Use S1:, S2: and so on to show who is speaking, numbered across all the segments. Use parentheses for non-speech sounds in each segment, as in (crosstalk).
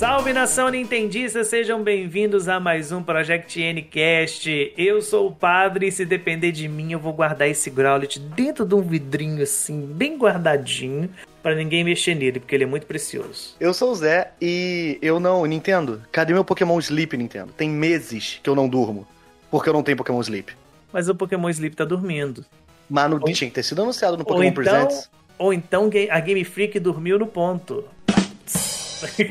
S1: Salve nação Nintendista, sejam bem-vindos a mais um Project Ncast. Eu sou o padre e se depender de mim, eu vou guardar esse Growlit dentro de um vidrinho assim, bem guardadinho, para ninguém mexer nele, porque ele é muito precioso.
S2: Eu sou o Zé e eu não. Nintendo, cadê meu Pokémon Sleep, Nintendo? Tem meses que eu não durmo, porque eu não tenho Pokémon Sleep.
S1: Mas o Pokémon Sleep tá dormindo.
S2: Mas no, tinha que ter sido anunciado no Pokémon
S1: ou então,
S2: Presents.
S1: Ou então a Game Freak dormiu no ponto.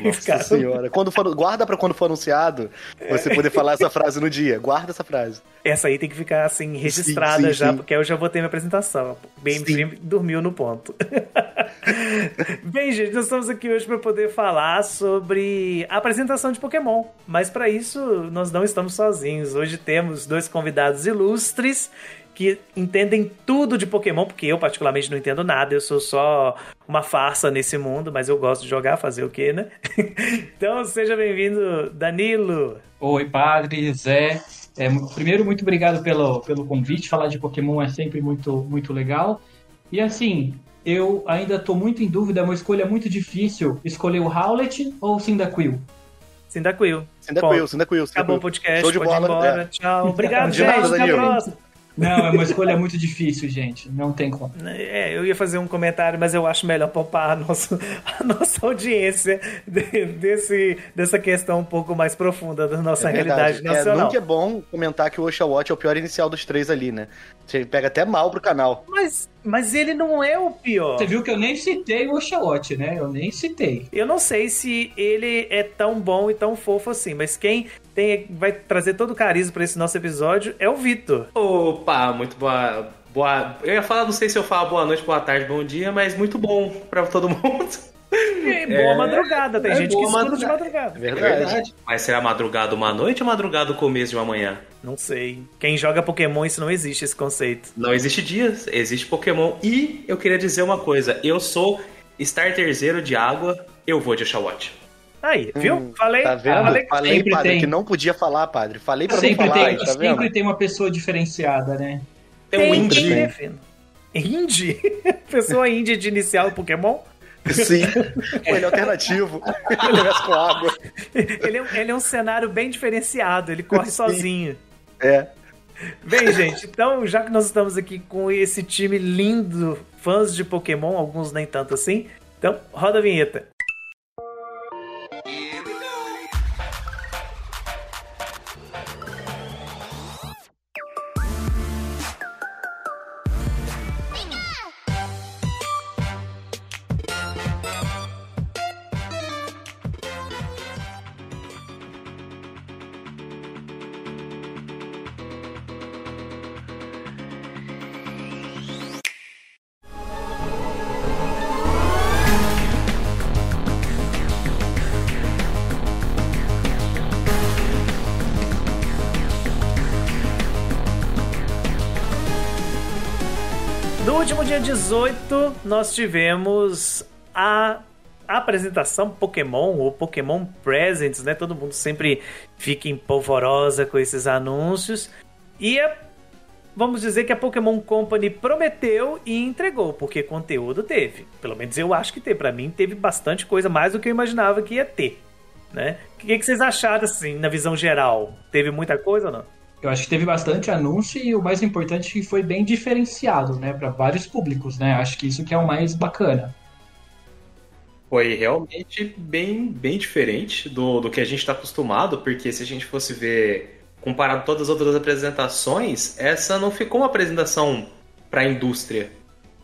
S2: Nossa (laughs) Cara, senhora. Quando for, guarda pra quando for anunciado, você poder falar essa frase no dia. Guarda essa frase.
S1: Essa aí tem que ficar assim, registrada sim, sim, já, sim. porque eu já vou ter minha apresentação. Bem dormiu no ponto. (laughs) Bem, gente, nós estamos aqui hoje para poder falar sobre a apresentação de Pokémon. Mas para isso, nós não estamos sozinhos. Hoje temos dois convidados ilustres que entendem tudo de Pokémon, porque eu particularmente não entendo nada, eu sou só uma farsa nesse mundo, mas eu gosto de jogar, fazer o quê, né? (laughs) então seja bem-vindo, Danilo.
S3: Oi, padre, Zé. É, primeiro, muito obrigado pelo, pelo convite. Falar de Pokémon é sempre muito, muito legal. E assim, eu ainda estou muito em dúvida, é uma escolha muito difícil escolher o Howlet ou o Cyndaquil.
S1: Cyndaquil.
S2: Cyndaquil, Cyndaquil.
S1: Acabou o podcast, Show de bola. embora. É. Tchau. (laughs) Obrigado, gente. Até a próxima.
S3: Não, é uma escolha muito difícil, gente. Não tem como.
S1: É, eu ia fazer um comentário, mas eu acho melhor poupar a nossa, a nossa audiência de, desse, dessa questão um pouco mais profunda da nossa é realidade nacional.
S2: É, nunca é bom comentar que o Oshawott é o pior inicial dos três ali, né? Você pega até mal pro canal.
S1: Mas, mas ele não é o pior.
S3: Você viu que eu nem citei o Oshawott, né? Eu nem citei.
S1: Eu não sei se ele é tão bom e tão fofo assim, mas quem tem, vai trazer todo o carisma para esse nosso episódio é o Vitor.
S4: Opa, muito boa. Boa. Eu ia falar, não sei se eu falo boa noite, boa tarde, bom dia, mas muito bom para todo (laughs) mundo.
S1: É, boa é, madrugada, tem é gente que estuda de madrugada.
S4: É verdade. é verdade. Mas será madrugada uma noite ou madrugada o começo de uma manhã?
S1: Não sei. Quem joga Pokémon, isso não existe, esse conceito.
S4: Não existe dias, existe Pokémon. E eu queria dizer uma coisa: eu sou starter zero de água, eu vou de Oshawott.
S1: Aí, viu? Hum, falei,
S2: tá vendo? falei, falei padre, tem. que não podia falar, padre. Falei pra
S3: sempre
S2: não falar.
S3: Tem, aí, tá sempre vendo? tem uma pessoa diferenciada, né?
S1: Tem, tem um indie. Indie? (laughs) Pessoa indie de inicial Pokémon?
S2: Sim, (laughs) ele é alternativo. (laughs) Ele mexe com água.
S1: Ele é, ele é um cenário bem diferenciado, ele corre Sim. sozinho.
S2: É.
S1: Bem, gente, então já que nós estamos aqui com esse time lindo, fãs de Pokémon, alguns nem tanto assim, então roda a vinheta. Dia 18, nós tivemos a apresentação Pokémon ou Pokémon Presents, né? Todo mundo sempre fica empolvorosa com esses anúncios. E vamos dizer que a Pokémon Company prometeu e entregou, porque conteúdo teve. Pelo menos eu acho que teve. Para mim, teve bastante coisa, mais do que eu imaginava que ia ter. Né? O que, que vocês acharam, assim, na visão geral? Teve muita coisa ou não?
S3: Eu acho que teve bastante anúncio e o mais importante que foi bem diferenciado, né, para vários públicos, né? Acho que isso que é o mais bacana.
S4: Foi realmente bem, bem diferente do, do que a gente está acostumado, porque se a gente fosse ver, comparado todas as outras apresentações, essa não ficou uma apresentação para a indústria,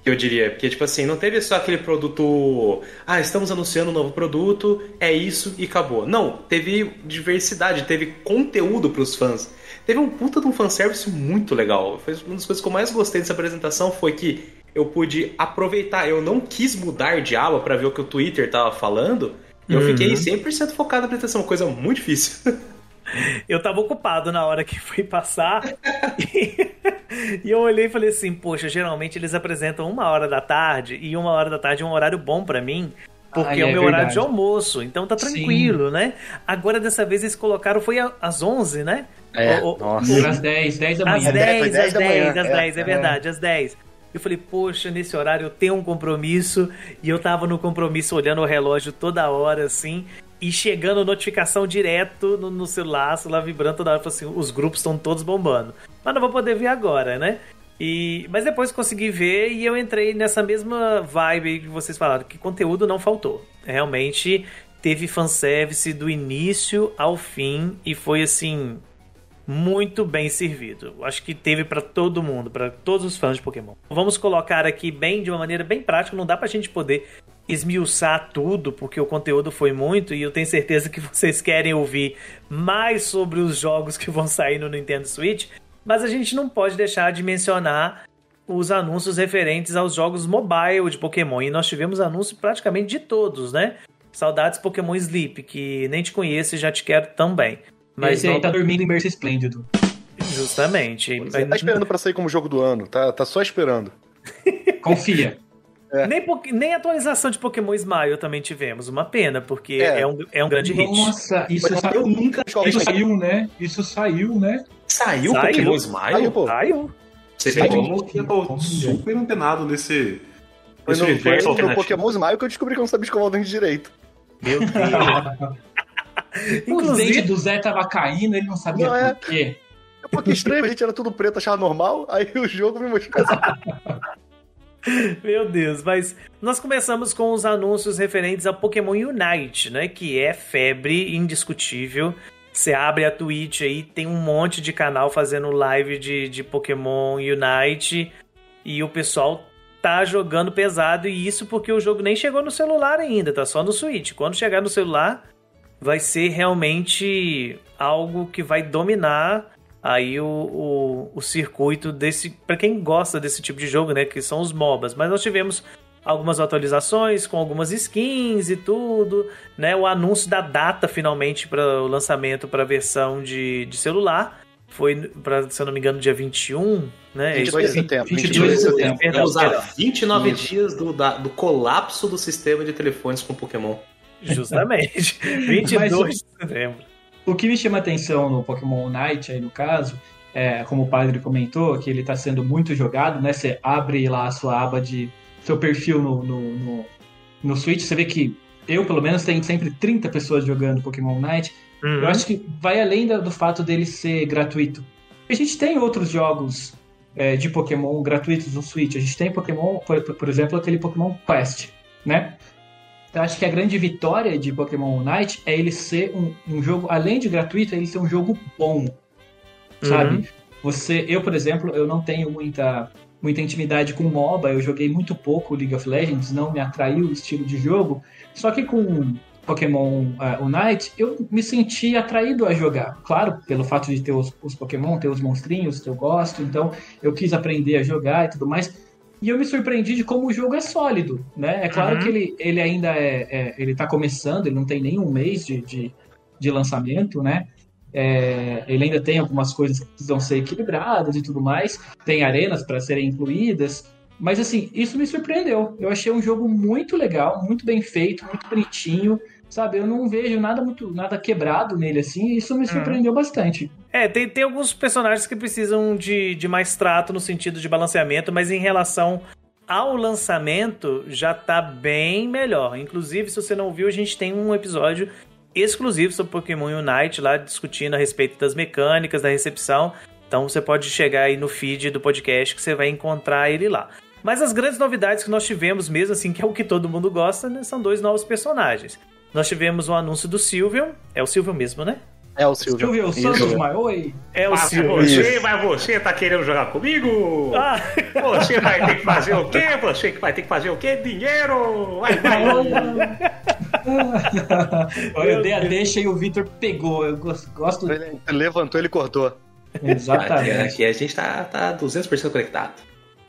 S4: eu diria. Porque, tipo assim, não teve só aquele produto. Ah, estamos anunciando um novo produto, é isso e acabou. Não, teve diversidade, teve conteúdo para os fãs. Teve um puta de um fanservice muito legal. Foi uma das coisas que eu mais gostei dessa apresentação foi que eu pude aproveitar. Eu não quis mudar de aba para ver o que o Twitter tava falando. E eu fiquei 100% uhum. focado na apresentação, uma coisa muito difícil. (laughs)
S1: Eu tava ocupado na hora que foi passar. e, (laughs) e eu olhei e falei assim: Poxa, geralmente eles apresentam uma hora da tarde. E uma hora da tarde é um horário bom para mim. Porque é, é o meu verdade. horário de almoço, então tá tranquilo, Sim. né? Agora dessa vez eles colocaram, foi às 11, né?
S2: É, o, nossa.
S3: Às 10, 10 da manhã.
S1: Às 10, 10 às 10, às 10, é, é verdade, às 10. Eu falei, poxa, nesse horário eu tenho um compromisso e eu tava no compromisso olhando o relógio toda hora, assim. e chegando notificação direto no, no celular, celular vibrando toda hora, assim, os grupos estão todos bombando. Mas não vou poder ver agora, né? E, mas depois consegui ver e eu entrei nessa mesma vibe que vocês falaram, que conteúdo não faltou. Realmente teve fanservice do início ao fim e foi assim muito bem servido. Acho que teve para todo mundo, para todos os fãs de Pokémon. Vamos colocar aqui bem de uma maneira bem prática, não dá pra gente poder esmiuçar tudo, porque o conteúdo foi muito e eu tenho certeza que (laughs) vocês querem ouvir mais sobre os jogos que vão sair no Nintendo Switch, mas a gente não pode deixar de mencionar os anúncios referentes aos jogos mobile de Pokémon. E nós tivemos anúncio praticamente de todos, né? Saudades Pokémon Sleep, que nem te conheço e já te quero também.
S3: Mas Esse aí tá dormindo em berço esplêndido.
S1: Justamente.
S2: Você tá esperando para sair como jogo do ano, tá, tá só esperando. (laughs)
S3: Confia.
S1: É. Nem, nem atualização de Pokémon Smile também tivemos. Uma pena, porque é, é um, é um grande
S3: Nossa, hit. Nossa, isso saiu nunca. Isso saiu, né? Isso saiu, né?
S4: Saiu, saiu. Pokémon Smile?
S1: Saiu, pô. Saiu.
S5: Você falou que eu tô super antenado nesse.
S2: Foi no, foi no Pokémon Smile que eu descobri que eu não sabia escovar o dente direito.
S1: Meu Deus. (laughs)
S3: o dente do Zé tava caindo, ele não sabia não, é... por quê.
S2: É porque estranho, a gente era tudo preto, achava normal, aí o jogo me mostrou (laughs)
S1: Meu Deus, mas nós começamos com os anúncios referentes a Pokémon Unite, né? Que é febre indiscutível. Você abre a Twitch aí, tem um monte de canal fazendo live de, de Pokémon Unite e o pessoal tá jogando pesado. E isso porque o jogo nem chegou no celular ainda, tá só no Switch. Quando chegar no celular, vai ser realmente algo que vai dominar aí o, o, o circuito desse. para quem gosta desse tipo de jogo, né? Que são os MOBAs. Mas nós tivemos algumas atualizações com algumas skins e tudo, né? O anúncio da data finalmente para o lançamento para a versão de, de celular. Foi, pra, se eu não me engano, dia 21, né?
S2: 22 de setembro.
S4: 22 de setembro. Vamos a 29 dias do, da, do colapso do sistema de telefones com Pokémon.
S1: Justamente. (laughs) (laughs) 22 de setembro.
S3: O que me chama atenção no Pokémon Unite, aí no caso, é, como o padre comentou, que ele está sendo muito jogado, né? Você abre lá a sua aba de seu perfil no, no, no, no Switch, você vê que eu, pelo menos, tenho sempre 30 pessoas jogando Pokémon Unite. Uhum. Eu acho que vai além do, do fato dele ser gratuito. A gente tem outros jogos é, de Pokémon gratuitos no Switch. A gente tem Pokémon, por, por exemplo, aquele Pokémon Quest, né? Eu acho que a grande vitória de Pokémon Unite é ele ser um, um jogo, além de gratuito, é ele ser um jogo bom, sabe? Uhum. Você, eu, por exemplo, eu não tenho muita muita intimidade com MOBA, eu joguei muito pouco League of Legends, não me atraiu o estilo de jogo. Só que com Pokémon uh, Unite, eu me senti atraído a jogar. Claro, pelo fato de ter os, os Pokémon, ter os monstrinhos que eu gosto, então eu quis aprender a jogar e tudo mais. E eu me surpreendi de como o jogo é sólido, né? É claro uhum. que ele, ele ainda é, é, Ele tá começando, ele não tem nem um mês de, de, de lançamento, né? É, ele ainda tem algumas coisas que precisam ser equilibradas e tudo mais. Tem arenas para serem incluídas. Mas assim, isso me surpreendeu. Eu achei um jogo muito legal, muito bem feito, muito bonitinho sabe? Eu não vejo nada muito nada quebrado nele assim, e isso me uhum. surpreendeu bastante.
S1: É, tem, tem alguns personagens que precisam de, de mais trato no sentido de balanceamento, mas em relação ao lançamento já tá bem melhor. Inclusive, se você não viu, a gente tem um episódio exclusivo sobre Pokémon Unite lá discutindo a respeito das mecânicas, da recepção. Então você pode chegar aí no feed do podcast que você vai encontrar ele lá. Mas as grandes novidades que nós tivemos mesmo, assim, que é o que todo mundo gosta, né, são dois novos personagens. Nós tivemos o anúncio do Silvio. É o Silvio mesmo, né?
S2: É o Silvio.
S3: Silvio Santos Maioi.
S1: É o Silvio.
S4: Você, mas você tá querendo jogar comigo? Ah. Você vai ter que fazer o quê? Você que vai ter que fazer o quê? Dinheiro! Vai, vai! (laughs)
S3: Olha, eu dei a deixa e o Vitor pegou. Eu gosto.
S2: Ele levantou, ele cortou.
S3: Exatamente.
S4: Aqui, a gente tá, tá 200% conectado.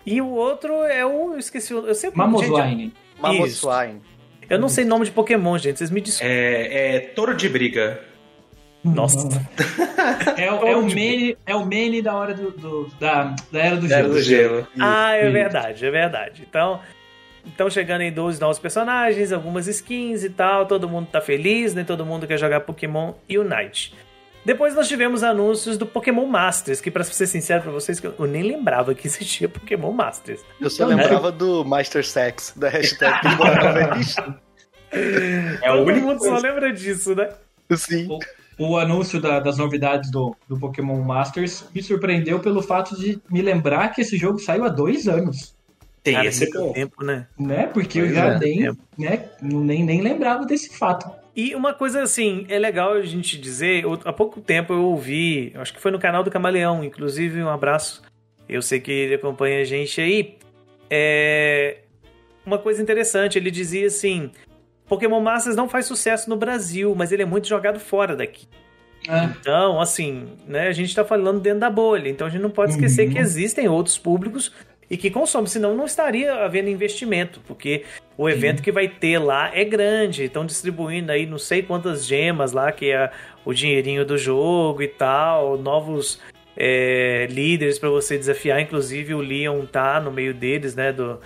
S1: E o outro é o. Eu esqueci o. Eu sempre.
S3: Mamoswine.
S2: Mamoswine.
S1: Eu não sei nome de Pokémon, gente. Vocês me desculpem.
S4: É, é Toro de Briga.
S1: Nossa. (laughs)
S3: é, o, é, o é o meme da hora do, do da, da Era do
S4: da Gelo. Era do gelo.
S1: Ah, é verdade, é verdade. Então, então chegando em 12 novos personagens, algumas skins e tal, todo mundo tá feliz, né? Todo mundo quer jogar Pokémon Unite. Depois nós tivemos anúncios do Pokémon Masters, que para ser sincero para vocês, eu nem lembrava que existia Pokémon Masters.
S2: Eu só lembrava do Master Sex, da hashtag (laughs) que
S1: É Todo mundo coisa. só lembra disso, né?
S3: Sim. O, o anúncio da, das novidades do, do Pokémon Masters me surpreendeu pelo fato de me lembrar que esse jogo saiu há dois anos.
S1: Tem Cara, esse tempo, né?
S3: né? Porque pois eu já é, nem, né, nem, nem lembrava desse fato.
S1: E uma coisa assim, é legal a gente dizer, há pouco tempo eu ouvi, acho que foi no canal do Camaleão, inclusive um abraço, eu sei que ele acompanha a gente aí. É, uma coisa interessante, ele dizia assim, Pokémon Masters não faz sucesso no Brasil, mas ele é muito jogado fora daqui. É. Então, assim, né, a gente está falando dentro da bolha, então a gente não pode esquecer uhum. que existem outros públicos e que consomem, senão não estaria havendo investimento, porque o evento que vai ter lá é grande, estão distribuindo aí não sei quantas gemas lá, que é o dinheirinho do jogo e tal, novos é, líderes para você desafiar, inclusive o Leon tá no meio deles, né, do,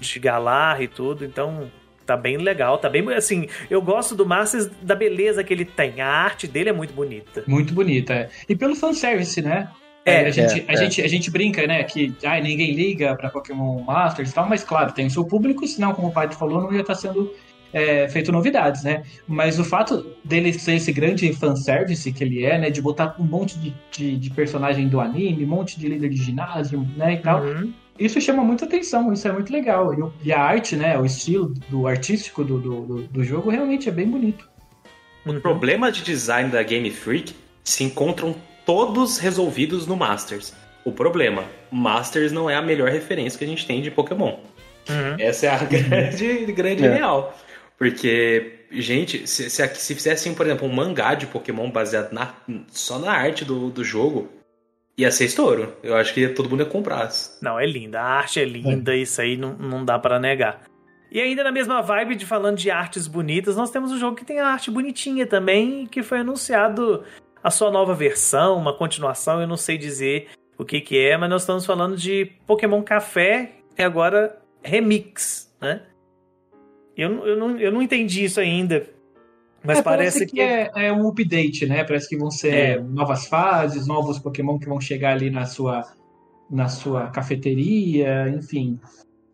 S1: de Galar e tudo, então tá bem legal, tá bem assim. Eu gosto do Masters da beleza que ele tem. A arte dele é muito bonita.
S3: Muito bonita, é. E pelo fanservice, né? É, a, gente, é, a, é. Gente, a gente brinca, né, que ah, ninguém liga para Pokémon Masters e tal, mas claro, tem o seu público, senão, como o pai falou, não ia estar tá sendo é, feito novidades, né? Mas o fato dele ser esse grande fanservice que ele é, né, de botar um monte de, de, de personagem do anime, um monte de líder de ginásio, né, e tal, uhum isso chama muita atenção, isso é muito legal. E a arte, né, o estilo do artístico do, do, do jogo realmente é bem bonito.
S4: O uhum. problema de design da Game Freak se encontram todos resolvidos no Masters. O problema, Masters não é a melhor referência que a gente tem de Pokémon. Uhum. Essa é a (laughs) grande, grande é. real. Porque, gente, se, se, se fizessem, por exemplo, um mangá de Pokémon baseado na, só na arte do, do jogo, Ia ser estouro. Eu acho que todo mundo ia comprar.
S1: Não, é linda. A arte é linda, é. isso aí não, não dá para negar. E ainda na mesma vibe de falando de artes bonitas, nós temos um jogo que tem a arte bonitinha também, que foi anunciado a sua nova versão, uma continuação, eu não sei dizer o que que é, mas nós estamos falando de Pokémon Café e agora Remix, né? Eu, eu, não, eu não entendi isso ainda. Mas é, parece, parece, que, que
S3: é, é, um update, né? Parece que vão ser é. novas fases, novos Pokémon que vão chegar ali na sua, na sua cafeteria, enfim.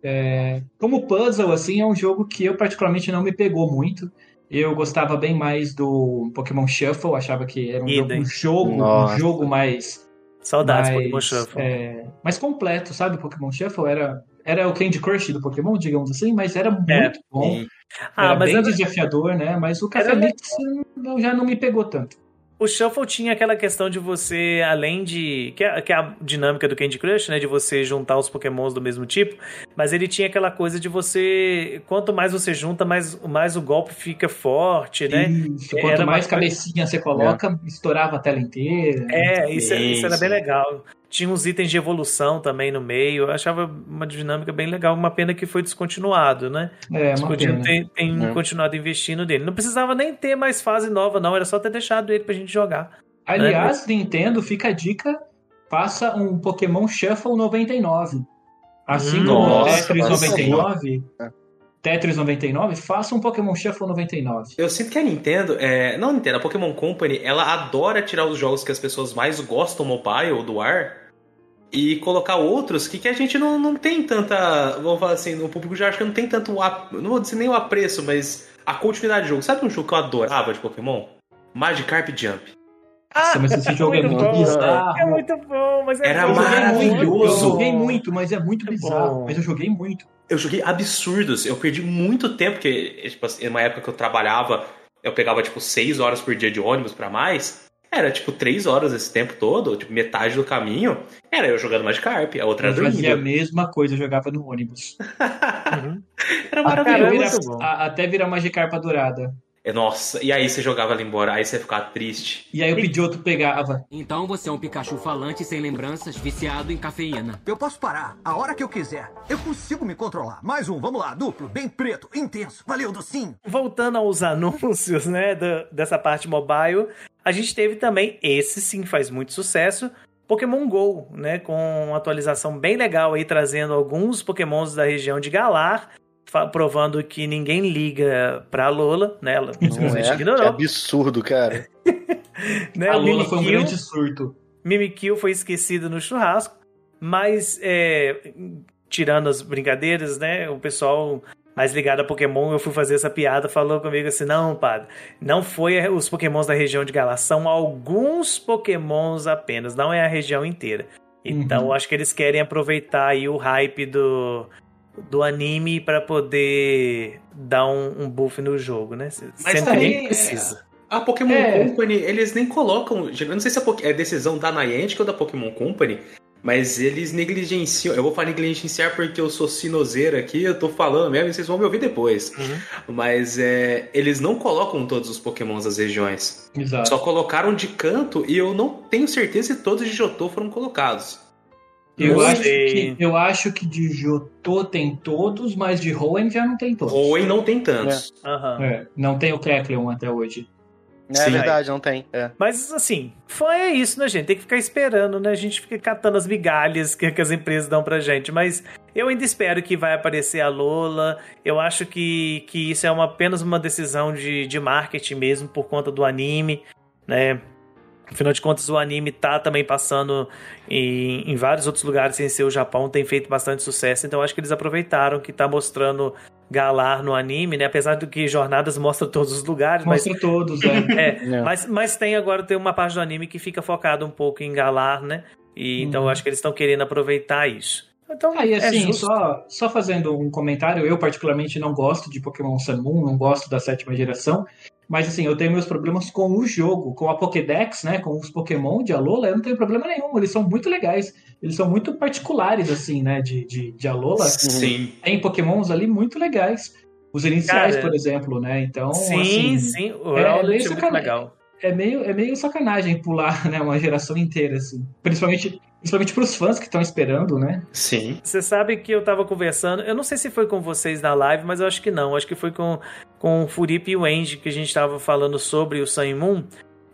S3: É, como puzzle, assim, é um jogo que eu particularmente não me pegou muito. Eu gostava bem mais do Pokémon Shuffle, achava que era um, jogo, um jogo, um jogo mais.
S1: Saudades mais, Pokémon Shuffle.
S3: É, mais completo, sabe? O Pokémon Shuffle era, era o Candy Crush do Pokémon, digamos assim, mas era é. muito bom. Ah, Era mas bem desafiador, né? Mas o Café Mix já não me pegou tanto.
S1: O Shuffle tinha aquela questão de você, além de. Que é, que é, a dinâmica do Candy Crush, né? De você juntar os pokémons do mesmo tipo. Mas ele tinha aquela coisa de você. Quanto mais você junta, mais, mais o golpe fica forte, né?
S3: Isso, quanto era mais cabecinha você coloca, é. estourava a tela inteira.
S1: É, isso, isso era bem legal. Tinha uns itens de evolução também no meio. Eu achava uma dinâmica bem legal. Uma pena que foi descontinuado, né?
S3: É, Eles podiam
S1: ter, ter é. continuado investindo nele. Não precisava nem ter mais fase nova, não. Era só ter deixado ele pra gente jogar.
S3: Aliás, né? Nintendo, fica a dica: faça um Pokémon Shuffle 99. Assim como o Tetris 99. Tetris 99, faça um Pokémon Shuffle 99.
S4: Eu sinto que a Nintendo, é, não a Nintendo, a Pokémon Company, ela adora tirar os jogos que as pessoas mais gostam mobile do ar e colocar outros que, que a gente não, não tem tanta, vamos falar assim, no público já acho que não tem tanto, não vou dizer nem o apreço, mas a continuidade do jogo. Sabe um jogo que eu adorava de Pokémon? Magikarp Jump.
S3: Ah, mas esse jogo é muito, é muito bizarro.
S1: É muito bom, mas é
S4: Era maravilhoso.
S3: Eu joguei muito, mas é muito é bizarro. Mas eu joguei muito.
S4: Eu joguei absurdos. Eu perdi muito tempo, porque, tipo, em uma época que eu trabalhava, eu pegava, tipo, seis horas por dia de ônibus para mais. Era, tipo, três horas esse tempo todo, tipo, metade do caminho. Era eu jogando Magikarp, a outra eu
S3: dormindo. fazia a mesma coisa, eu jogava no ônibus. (laughs)
S4: uhum. Era maravilhoso.
S3: Até virar, até virar Magikarp dourada.
S4: É, nossa, e aí você jogava ela embora, aí você ficava triste.
S3: E aí o Pidgeotto pegava.
S6: Então você é um Pikachu falante sem lembranças, viciado em cafeína.
S7: Eu posso parar a hora que eu quiser. Eu consigo me controlar. Mais um, vamos lá, duplo, bem preto, intenso. Valeu, docinho.
S1: Voltando aos anúncios, né, do, dessa parte mobile, a gente teve também, esse sim faz muito sucesso, Pokémon GO, né, com uma atualização bem legal aí, trazendo alguns Pokémons da região de Galar, provando que ninguém liga pra Lola, né? Ela
S2: simplesmente é? ignorou. Que absurdo, cara. (laughs)
S3: né? A Lola foi um grande surto.
S1: Mimikyu foi esquecido no churrasco, mas é, tirando as brincadeiras, né? O pessoal mais ligado a Pokémon, eu fui fazer essa piada, falou comigo assim: não, padre, não foi os Pokémons da região de Galar, são alguns Pokémons apenas, não é a região inteira. Então,
S3: Uhum.
S1: acho que eles querem aproveitar aí o hype do, do anime para poder dar um, um buff no jogo, né? Sendo que
S4: também
S1: nem precisa.
S4: A Pokémon
S3: É.
S4: Company, eles nem colocam. Eu não sei se é é decisão da Niantic ou da Pokémon Company, mas eles negligenciam. Eu vou falar negligenciar porque eu sou sinozeiro aqui, eu tô falando mesmo e vocês vão me ouvir depois.
S1: Uhum.
S4: Mas é, eles não colocam todos os Pokémons das regiões.
S3: Exato.
S4: Só colocaram de canto e eu não tenho certeza se todos de Jotô foram colocados.
S3: Eu acho, que, eu acho que de Jotô tem todos, mas de Hoenn já não tem todos.
S4: Ou não tem tantos.
S1: Aham.
S3: É, não tem o Kecleon até hoje.
S2: É
S4: Sim.
S2: verdade, não tem. É.
S1: Mas assim, foi é isso, né, gente? Tem que ficar esperando, né? A gente fica catando as migalhas que, que as empresas dão pra gente. Mas eu ainda espero que vai aparecer a Lola. Eu acho que, que isso é uma, apenas uma decisão de, de marketing mesmo, por conta do anime, né? Afinal de contas, o anime tá também passando em, em vários outros lugares sem ser o Japão, tem feito bastante sucesso. Então acho que eles aproveitaram que tá mostrando Galar no anime, né? Apesar do que Jornadas (laughs) mostra todos os lugares, mas
S3: Mostra todos, (laughs) é.
S1: é, mas, mas tem agora tem uma parte do anime que fica focado um pouco em Galar, né? E, Então eu
S3: Uhum.
S1: acho que eles estão querendo aproveitar isso. Então,
S3: Aí,
S1: é
S3: assim,
S1: justo.
S3: só, só fazendo um comentário, eu particularmente não gosto de Pokémon Sun Moon, não gosto da sétima geração, mas assim, eu tenho meus problemas com o jogo, com a Pokédex, né, com os Pokémon de Alola, eu não tenho problema nenhum, eles são muito legais, eles são muito particulares, assim, né, de, de, de Alola,
S4: Sim.
S3: tem Pokémons ali muito legais, os iniciais,
S1: Cara,
S3: por exemplo, né, então,
S1: sim,
S3: assim,
S1: sim, o
S3: é meio
S1: é
S3: sacanagem.
S1: legal.
S3: é meio, é meio sacanagem pular, (laughs) né, uma geração inteira, assim, principalmente, principalmente pros fãs que estão esperando, né,
S4: Sim.
S1: Você sabe que eu tava conversando, eu não sei se foi com vocês na live, mas eu acho que não. Acho que foi com, com o Furip e o Andy que a gente tava falando sobre o Sun Moon.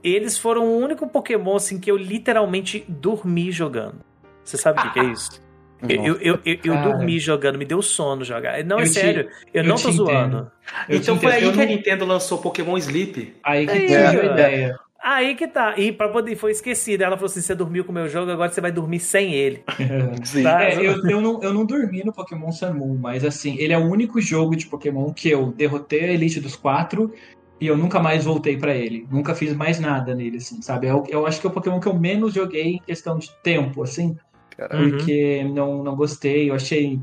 S1: Eles foram o único Pokémon assim que eu literalmente dormi jogando. Você sabe o que, que é isso? (laughs) Eu, eu, eu, eu, eu dormi jogando, me deu sono jogar. Não, é
S3: Eu te-
S1: sério, eu,
S3: eu
S1: não tô zoando.
S3: entendo. Eu
S4: então foi
S3: entendo,
S4: aí
S3: eu
S4: que a Nintendo lançou Pokémon Sleep.
S3: Aí que
S1: É,
S3: surgiu a
S1: é.
S3: ideia.
S1: Aí que tá. E pra poder, foi esquecido. Ela falou assim: você dormiu com o meu jogo, agora você vai dormir sem ele. (laughs)
S2: Sim.
S1: Tá?
S3: É, eu, eu, não, eu não dormi no Pokémon Sun Moon, mas assim, ele é o único jogo de Pokémon que eu derrotei a Elite dos Quatro e eu nunca mais voltei pra ele. Nunca fiz mais nada nele, assim, sabe? Eu, eu acho que é o Pokémon que eu menos joguei em questão de tempo, assim,
S1: Uhum.
S3: porque não, não gostei, eu achei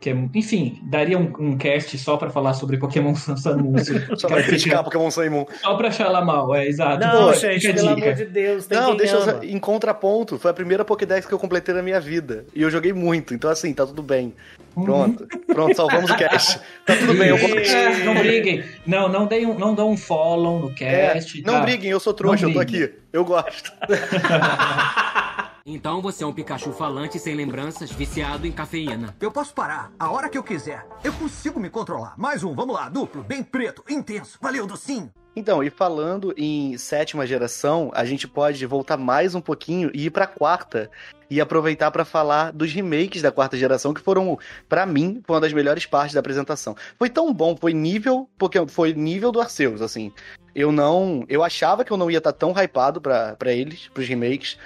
S3: que é, enfim, daria um, um cast só pra falar sobre Pokémon (laughs) Sun Moon. se-
S2: Só pra criticar Pokémon Sun Moon.
S3: Só pra achar mal, é exato.
S1: Não,
S2: Pô,
S1: gente, pelo
S3: dica.
S1: amor de Deus. Tem
S2: Não,
S1: quem
S2: deixa
S1: ama.
S2: eu. Em contraponto, foi a primeira Pokédex que eu completei na minha vida. E eu joguei muito, então assim, tá tudo bem.
S3: Uhum.
S2: Pronto. Pronto, salvamos o cast. Tá tudo bem, eu vou.
S3: É, não briguem. Não, não deem um, não dão um follow no
S2: É,
S3: cast.
S2: não
S3: tá?
S2: briguem, eu sou trouxa,
S3: Não
S2: eu tô
S3: briguem.
S2: aqui. Eu gosto. (laughs)
S6: Então você é um Pikachu falante sem lembranças, viciado em cafeína.
S7: Eu posso parar a hora que eu quiser. Eu consigo me controlar. Mais um, vamos lá, duplo, bem preto, intenso. Valeu, docinho.
S2: Então, e falando em sétima geração, a gente pode voltar mais um pouquinho e ir pra quarta. E aproveitar pra falar dos remakes da quarta geração, que foram, pra mim, foi uma das melhores partes da apresentação. Foi tão bom, foi nível, porque foi nível do Arceus, assim. Eu não. Eu achava que eu não ia estar tão hypado pra, pra eles, pros remakes.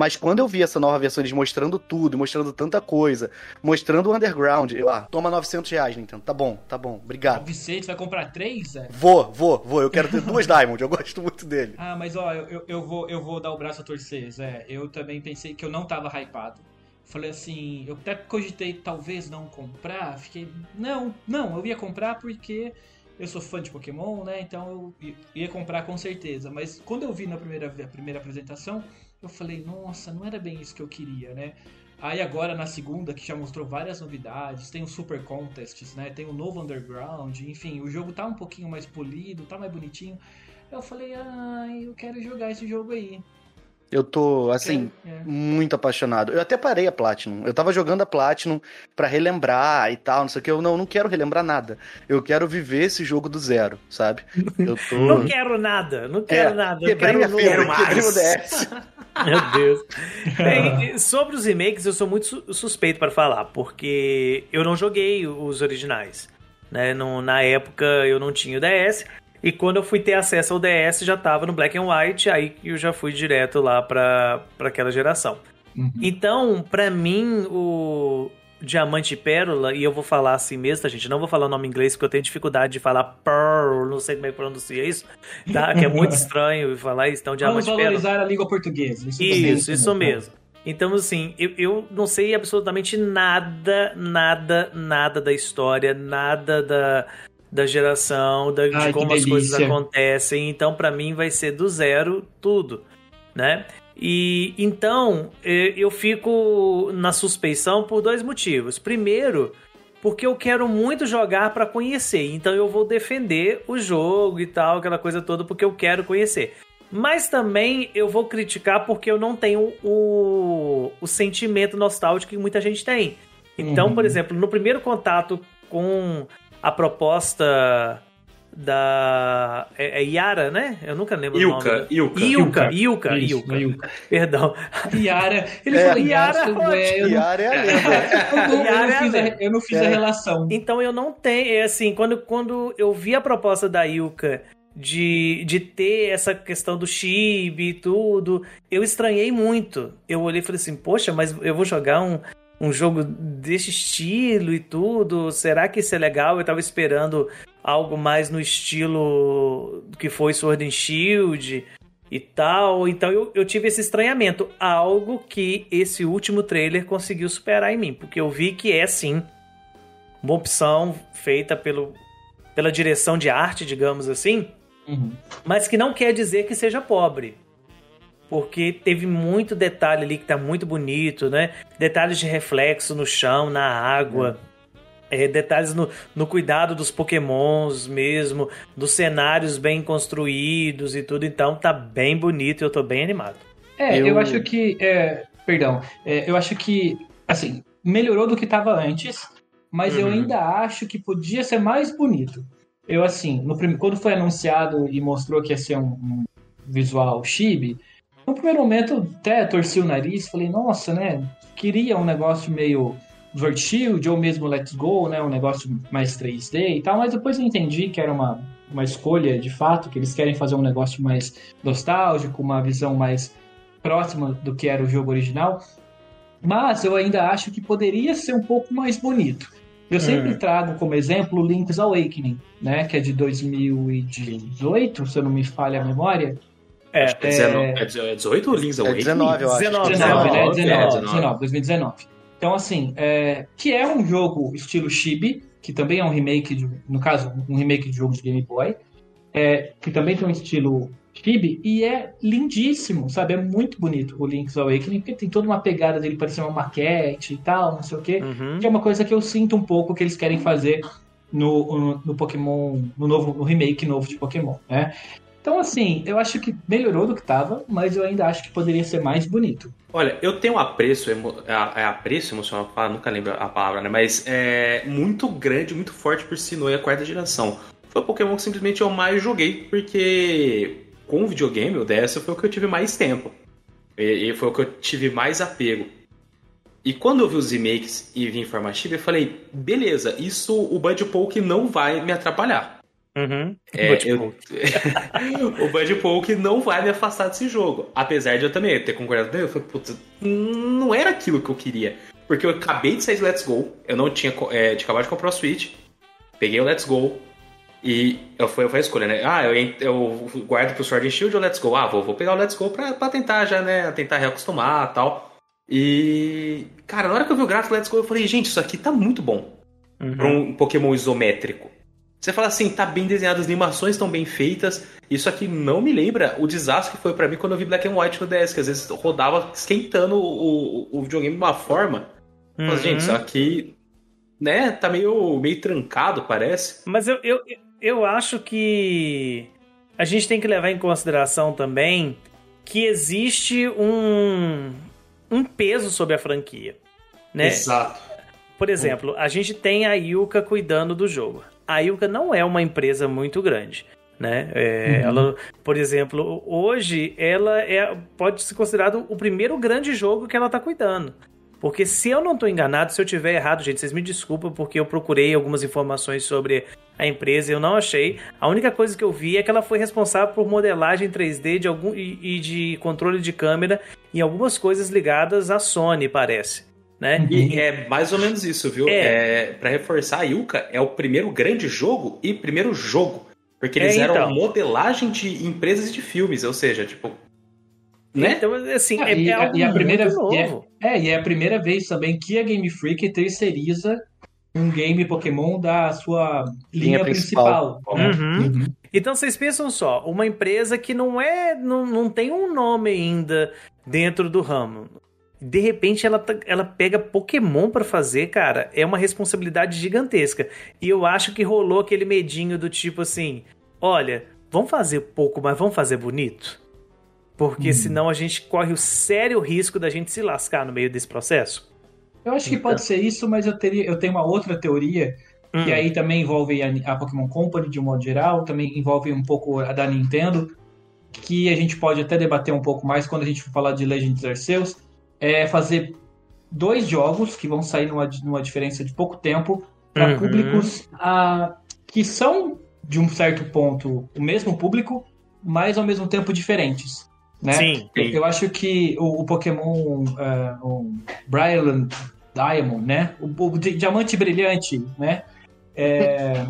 S2: Mas quando eu vi essa nova versão, eles mostrando tudo, mostrando tanta coisa, mostrando o underground, eu, ah, toma 900 reais, Nintendo. Tá bom, tá bom, obrigado.
S3: Vicente vai comprar três? É?
S2: Vou, vou, vou. Eu quero ter duas Diamond, eu gosto muito dele.
S3: Ah, mas ó, eu, eu, vou, eu vou dar o braço a torcer, Zé. Eu também pensei que eu não tava hypado. Falei assim, eu até cogitei talvez não comprar. Fiquei, não, não, eu ia comprar porque eu sou fã de Pokémon, né? Então eu ia comprar com certeza. Mas quando eu vi na primeira, a primeira apresentação, eu falei, nossa, não era bem isso que eu queria, né? Aí agora na segunda, que já mostrou várias novidades, tem o Super Contests, né? Tem o novo Underground, enfim, o jogo tá um pouquinho mais polido, tá mais bonitinho. Eu falei, ai, eu quero jogar esse jogo aí.
S2: Eu tô, assim,
S3: É, é.
S2: muito apaixonado. Eu até parei a Platinum. Eu tava jogando a Platinum pra relembrar e tal, não sei o que. Eu não, não quero relembrar nada. Eu quero viver esse jogo do zero, sabe? Eu tô. (laughs)
S1: Não quero nada, não quero
S2: É,
S1: nada. Eu
S2: Quebrei
S1: quero
S2: minha quebrei o DS. (laughs)
S1: Meu Deus. (laughs) Bem, sobre os remakes, eu sou muito su- suspeito para falar, porque eu não joguei os originais. Né? No- na época eu não tinha o DS. E quando eu fui ter acesso ao DS, já tava no Black and White, aí eu já fui direto lá pra, pra aquela geração.
S3: Uhum.
S1: Então, pra mim, o, Diamante e Pérola, e eu vou falar assim mesmo, tá, gente? Não vou falar o nome em inglês porque eu tenho dificuldade de falar Pearl, não sei como é que pronuncia isso, tá? Que é muito (laughs) estranho falar isso. Então, Diamante
S3: Vamos
S1: e Pérola.
S3: valorizar a língua portuguesa. Isso,
S1: Isso, isso mesmo. Então, assim, eu, eu não sei absolutamente nada, nada, nada da história, nada da, da geração, da, de
S3: Ai, que
S1: como as coisas acontecem. Então, pra mim, vai ser do zero tudo, né? E então eu fico na suspeição por dois motivos. Primeiro, porque eu quero muito jogar pra conhecer, então eu vou defender o jogo e tal, aquela coisa toda, porque eu quero conhecer. Mas também eu vou criticar porque eu não tenho o, o sentimento nostálgico que muita gente tem. Então,
S3: Uhum.
S1: por exemplo, no primeiro contato com a proposta da. É, é Yara, né? Eu nunca lembro o
S4: Ilka,
S1: nome.
S4: Ilka.
S1: Ilka, Ilka,
S3: Isso,
S1: Ilka.
S3: Ilka.
S1: Perdão.
S3: Yara. Ele
S2: É,
S3: fala
S1: Yara
S3: Yara,
S1: é
S2: Yara é a lenda.
S3: eu não-
S1: é
S3: fiz,
S1: a
S3: a, eu não fiz a
S2: É.
S3: relação.
S1: Então eu não tenho. É assim, quando, quando eu vi a proposta da Ilka de, de ter essa questão do chibi e tudo, eu estranhei muito. Eu olhei e falei assim, poxa, mas eu vou jogar um, um jogo desse estilo e tudo. Será que isso é legal? Eu tava esperando algo mais no estilo que foi Sword and Shield e tal. Então eu, eu tive esse estranhamento. Algo que esse último trailer conseguiu superar em mim. Porque eu vi que é sim uma opção feita pelo, pela direção de arte, digamos assim,
S3: Uhum.
S1: mas que não quer dizer que seja pobre. Porque teve muito detalhe ali que tá muito bonito, né? Detalhes de reflexo no chão, na água. É, detalhes no, no cuidado dos pokémons mesmo, dos cenários bem construídos e tudo. Então tá bem bonito e eu tô bem animado.
S3: É, eu,
S2: Eu-
S3: acho que. é, perdão. é, eu acho que, assim, melhorou do que estava antes, mas eu
S1: Uhum.
S3: ainda acho que podia ser mais bonito. Eu, assim, no prim- quando foi anunciado e mostrou que ia ser um, um visual chibi, no primeiro momento até torci o nariz, falei, nossa, né? Queria um negócio meio Shield ou mesmo Let's Go, né? Um negócio mais 3D e tal, mas depois eu entendi que era uma, uma escolha de fato, que eles querem fazer um negócio mais nostálgico, uma visão mais próxima do que era o jogo original. Mas eu ainda acho que poderia ser um pouco mais bonito. Eu sempre
S1: Hum.
S3: trago como exemplo o Link's Awakening, né? Que é de 2018, se eu não me falha a memória.
S1: É,
S4: É 19 é 18 ou Links
S2: É
S4: Awakening?
S2: 19, eu acho.
S1: 19,
S3: 19, né?
S1: 19,
S3: 19,
S4: é,
S3: 19, 2019. Então, assim, é, que é um jogo estilo Chibi, que também é um remake, de, no caso, um remake de jogo de Game Boy, é, que também tem um estilo Chibi, e é lindíssimo, sabe? É muito bonito o Link's Awakening, porque tem toda uma pegada dele parecer uma maquete e tal, não sei o quê,
S1: Uhum.
S3: que é uma coisa que eu sinto um pouco que eles querem fazer no, no, no Pokémon, no novo, no remake novo de Pokémon, né? Então, assim, eu acho que melhorou do que tava, mas eu ainda acho que poderia ser mais bonito.
S4: Olha, eu tenho um apreço, é é apreço emocional, nunca lembro a palavra, né? Mas é muito grande, muito forte por Sinnoh e a quarta geração. Foi o Pokémon que simplesmente eu mais joguei, porque com o videogame, o DS foi o que eu tive mais tempo. E, e foi o que eu tive mais apego. E quando eu vi os remakes e vi informativo, eu falei, beleza, isso o Bud Poke não vai me atrapalhar.
S1: Uhum.
S4: É, eu- (laughs) o Bud Poke não vai me afastar desse jogo. Apesar de eu também ter concordado com ele, eu falei, puta, não era aquilo que eu queria. Porque eu acabei de sair de Let's Go, eu não tinha, é, tinha acabado de comprar o Switch, peguei o Let's Go, e eu foi, foi a escolha, né? Ah, eu, eu guardo pro Sword and Shield ou Let's Go? Ah, vou, vou pegar o Let's Go pra, pra tentar já, né? Tentar reacostumar e tal. E, cara, na hora que eu vi o gráfico do Let's Go, eu falei, gente, isso aqui tá muito bom pra
S1: Uhum.
S4: um Pokémon isométrico. Você fala assim, tá bem desenhado, as animações estão bem feitas. Isso aqui não me lembra o desastre que foi pra mim quando eu vi Black and White no DS, que às vezes rodava esquentando o, o, o videogame de uma forma.
S1: Uhum.
S4: gente, isso aqui, né, tá meio, meio trancado, parece.
S1: Mas eu, eu, eu acho que a gente tem que levar em consideração também que existe um, um peso sobre a franquia. Né?
S4: Exato.
S1: Por exemplo, a gente tem a Yuka cuidando do jogo. A Yuka não é uma empresa muito grande. Né? É, Ela, por exemplo, hoje ela é, pode ser considerado o primeiro grande jogo que ela está cuidando. Porque se eu não estou enganado, se eu tiver errado, gente, vocês me desculpem, porque eu procurei algumas informações sobre a empresa e eu não achei. A única coisa que eu vi é que ela foi responsável por modelagem 3D de algum, e, e de controle de câmera em algumas coisas ligadas à Sony, parece. Né?
S4: E é mais ou menos isso, viu?
S1: É.
S4: É. Pra reforçar, a Yuka é o primeiro grande jogo e primeiro jogo. Porque eles
S1: É,
S4: eram
S1: então.
S4: modelagem de empresas e de filmes, ou seja, tipo. Né?
S1: Então, assim,
S3: Ah,
S1: é,
S3: e
S1: é
S3: a-
S1: algo
S3: e a primeira- e é-
S1: novo.
S3: É, e é a primeira vez também que a Game Freak terceiriza um game Pokémon da sua linha,
S2: Linha
S3: principal.
S2: principal.
S3: né?
S1: Uhum.
S3: Uhum.
S1: Então vocês pensam só, uma empresa que não é, não, não tem um nome ainda dentro do ramo. De repente ela, tá- ela pega Pokémon pra fazer, cara, é uma responsabilidade gigantesca. E eu acho que rolou aquele medinho do tipo assim, olha, vamos fazer pouco, mas vamos fazer bonito? Porque senão a gente corre o sério risco da gente se lascar no meio desse processo.
S3: Eu acho que pode ser isso, mas eu, teria, eu tenho uma outra teoria
S1: Hum.
S3: que aí também envolve a, a Pokémon Company de um modo geral, também envolve um pouco a da Nintendo, que a gente pode até debater um pouco mais quando a gente for falar de Legends Arceus, é fazer dois jogos que vão sair numa, numa diferença de pouco tempo para
S1: Uhum.
S3: públicos ah, que são, de um certo ponto, o mesmo público, mas ao mesmo tempo diferentes. Né?
S1: Sim.
S3: Eu, eu acho que o, o Pokémon ah, o Brilliant Diamond, né? O, o di- diamante brilhante, né? É,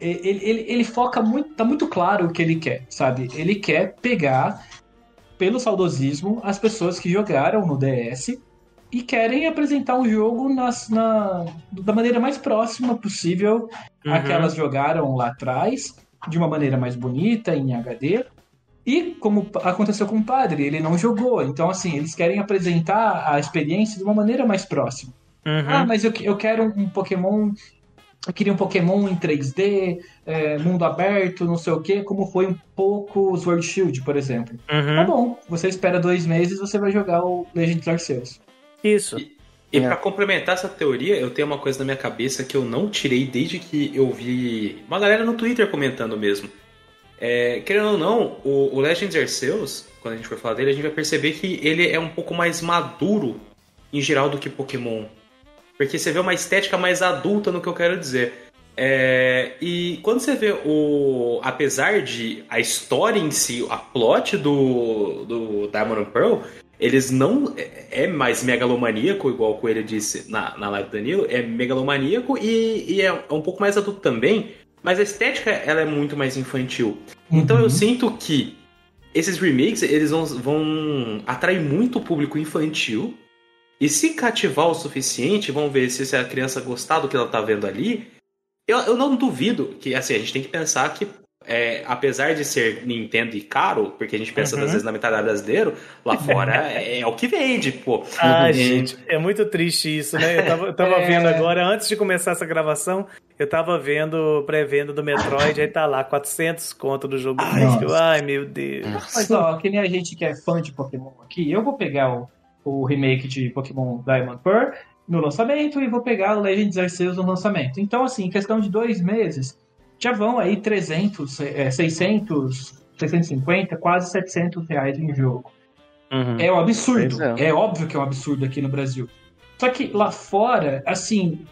S3: ele, ele, ele foca muito, tá muito claro o que ele quer, sabe? Ele quer pegar, pelo saudosismo, as pessoas que jogaram no DS e querem apresentar um jogo nas, na, da maneira mais próxima possível
S1: Uhum.
S3: a que elas jogaram lá atrás, de uma maneira mais bonita, em HD. E como aconteceu com o padre, ele não jogou. Então, assim, eles querem apresentar a experiência de uma maneira mais próxima.
S1: Uhum.
S3: Ah, mas eu, eu quero um Pokémon. Eu queria um Pokémon em 3D, é, mundo aberto, não sei o quê, como foi um pouco o Sword Shield, por exemplo.
S1: Uhum.
S3: Tá bom, você espera dois meses você vai jogar o Legends Arceus.
S1: Isso.
S4: E
S2: É.
S4: pra complementar essa teoria, eu tenho uma coisa na minha cabeça que eu não tirei desde que eu vi uma galera no Twitter comentando mesmo. É, querendo ou não, o, o Legends Arceus, quando a gente for falar dele, a gente vai perceber que ele é um pouco mais maduro em geral do que Pokémon. Porque você vê uma estética mais adulta no que eu quero dizer. É, e quando você vê o. Apesar de a história em si, a plot do, do Diamond and Pearl, eles não. É é mais megalomaníaco, igual o Coelho disse na, na live do Danilo, é megalomaníaco e, e é um pouco mais adulto também, mas a estética ela é muito mais infantil. Então eu sinto que esses remakes eles vão, vão atrair muito o público infantil. E se cativar o suficiente, vão ver se, a criança gostar do que ela tá vendo ali. Eu, eu não duvido que, assim, a gente tem que pensar que, é, apesar de ser Nintendo e caro, porque a gente pensa
S1: Uhum.
S4: às vezes na mentalidade brasileiro, lá fora (laughs) é, é o que vende, pô.
S1: Ah,
S4: E-
S1: gente, é muito triste isso, né? Eu tava, eu tava (laughs)
S3: É.
S1: vendo agora, antes de começar essa gravação, eu tava vendo, pré-venda do Metroid, aí tá lá, 400 conto do jogo
S3: nossa.
S1: Ai, meu Deus.
S3: Mas ó, que nem a gente que é fã de Pokémon aqui, eu vou pegar o, o remake de Pokémon Diamond Pearl no lançamento e vou pegar o Legends Arceus no lançamento. Então, assim, em questão de dois meses, já vão aí 300, é, 600, 650, quase 700 reais em jogo.
S1: Uhum.
S3: É um absurdo.
S2: Pois
S3: É. óbvio que é um absurdo aqui no Brasil. Só que lá fora, assim,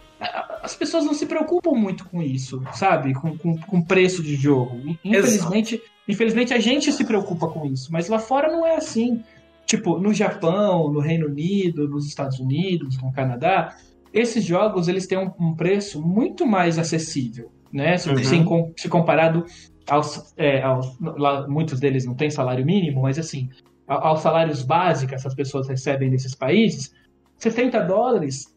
S3: as pessoas não se preocupam muito com isso, sabe? Com, com, com preço de jogo. Infelizmente, infelizmente a gente se preocupa com isso, mas lá fora não é assim. Tipo, no Japão, no Reino Unido, nos Estados Unidos, no Canadá, esses jogos eles têm um, um preço muito mais acessível, né? Se,
S1: Uhum.
S3: se, com- se comparado aos, é, aos- lá, muitos deles não têm salário mínimo, mas assim, aos salários básicos que essas pessoas recebem nesses países, 60 dólares,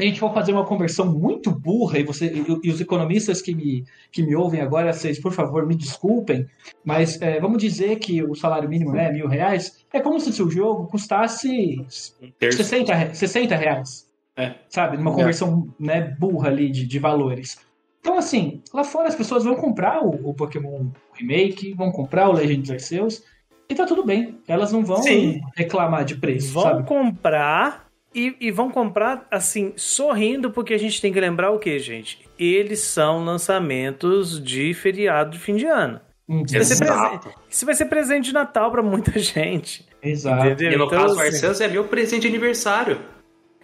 S3: se a gente for fazer uma conversão muito burra, e, você, e, e os economistas que me, que me ouvem agora, vocês, por favor, me desculpem, mas é, vamos dizer que o salário mínimo é mil reais, é como se o jogo custasse
S4: Um terço.
S3: 60, re- 60 reais.
S4: É.
S3: Sabe? Numa
S2: É.
S3: conversão né, burra ali de, de valores. Então, assim, lá fora as pessoas vão comprar o, o Pokémon Remake, vão comprar o Legends Arceus, e tá tudo bem. Elas não vão
S1: Sim.
S3: reclamar de preço,
S1: Vão
S3: sabe?
S1: comprar e, e vão comprar, assim, sorrindo, porque a gente tem que lembrar o que, gente? Eles são lançamentos de feriado de fim de ano. Isso vai presen- isso vai ser presente de Natal pra muita (laughs) gente.
S3: Exato.
S1: Entendeu?
S4: E no
S1: Então,
S4: caso do
S1: assim,
S4: Arceus é meu presente de aniversário.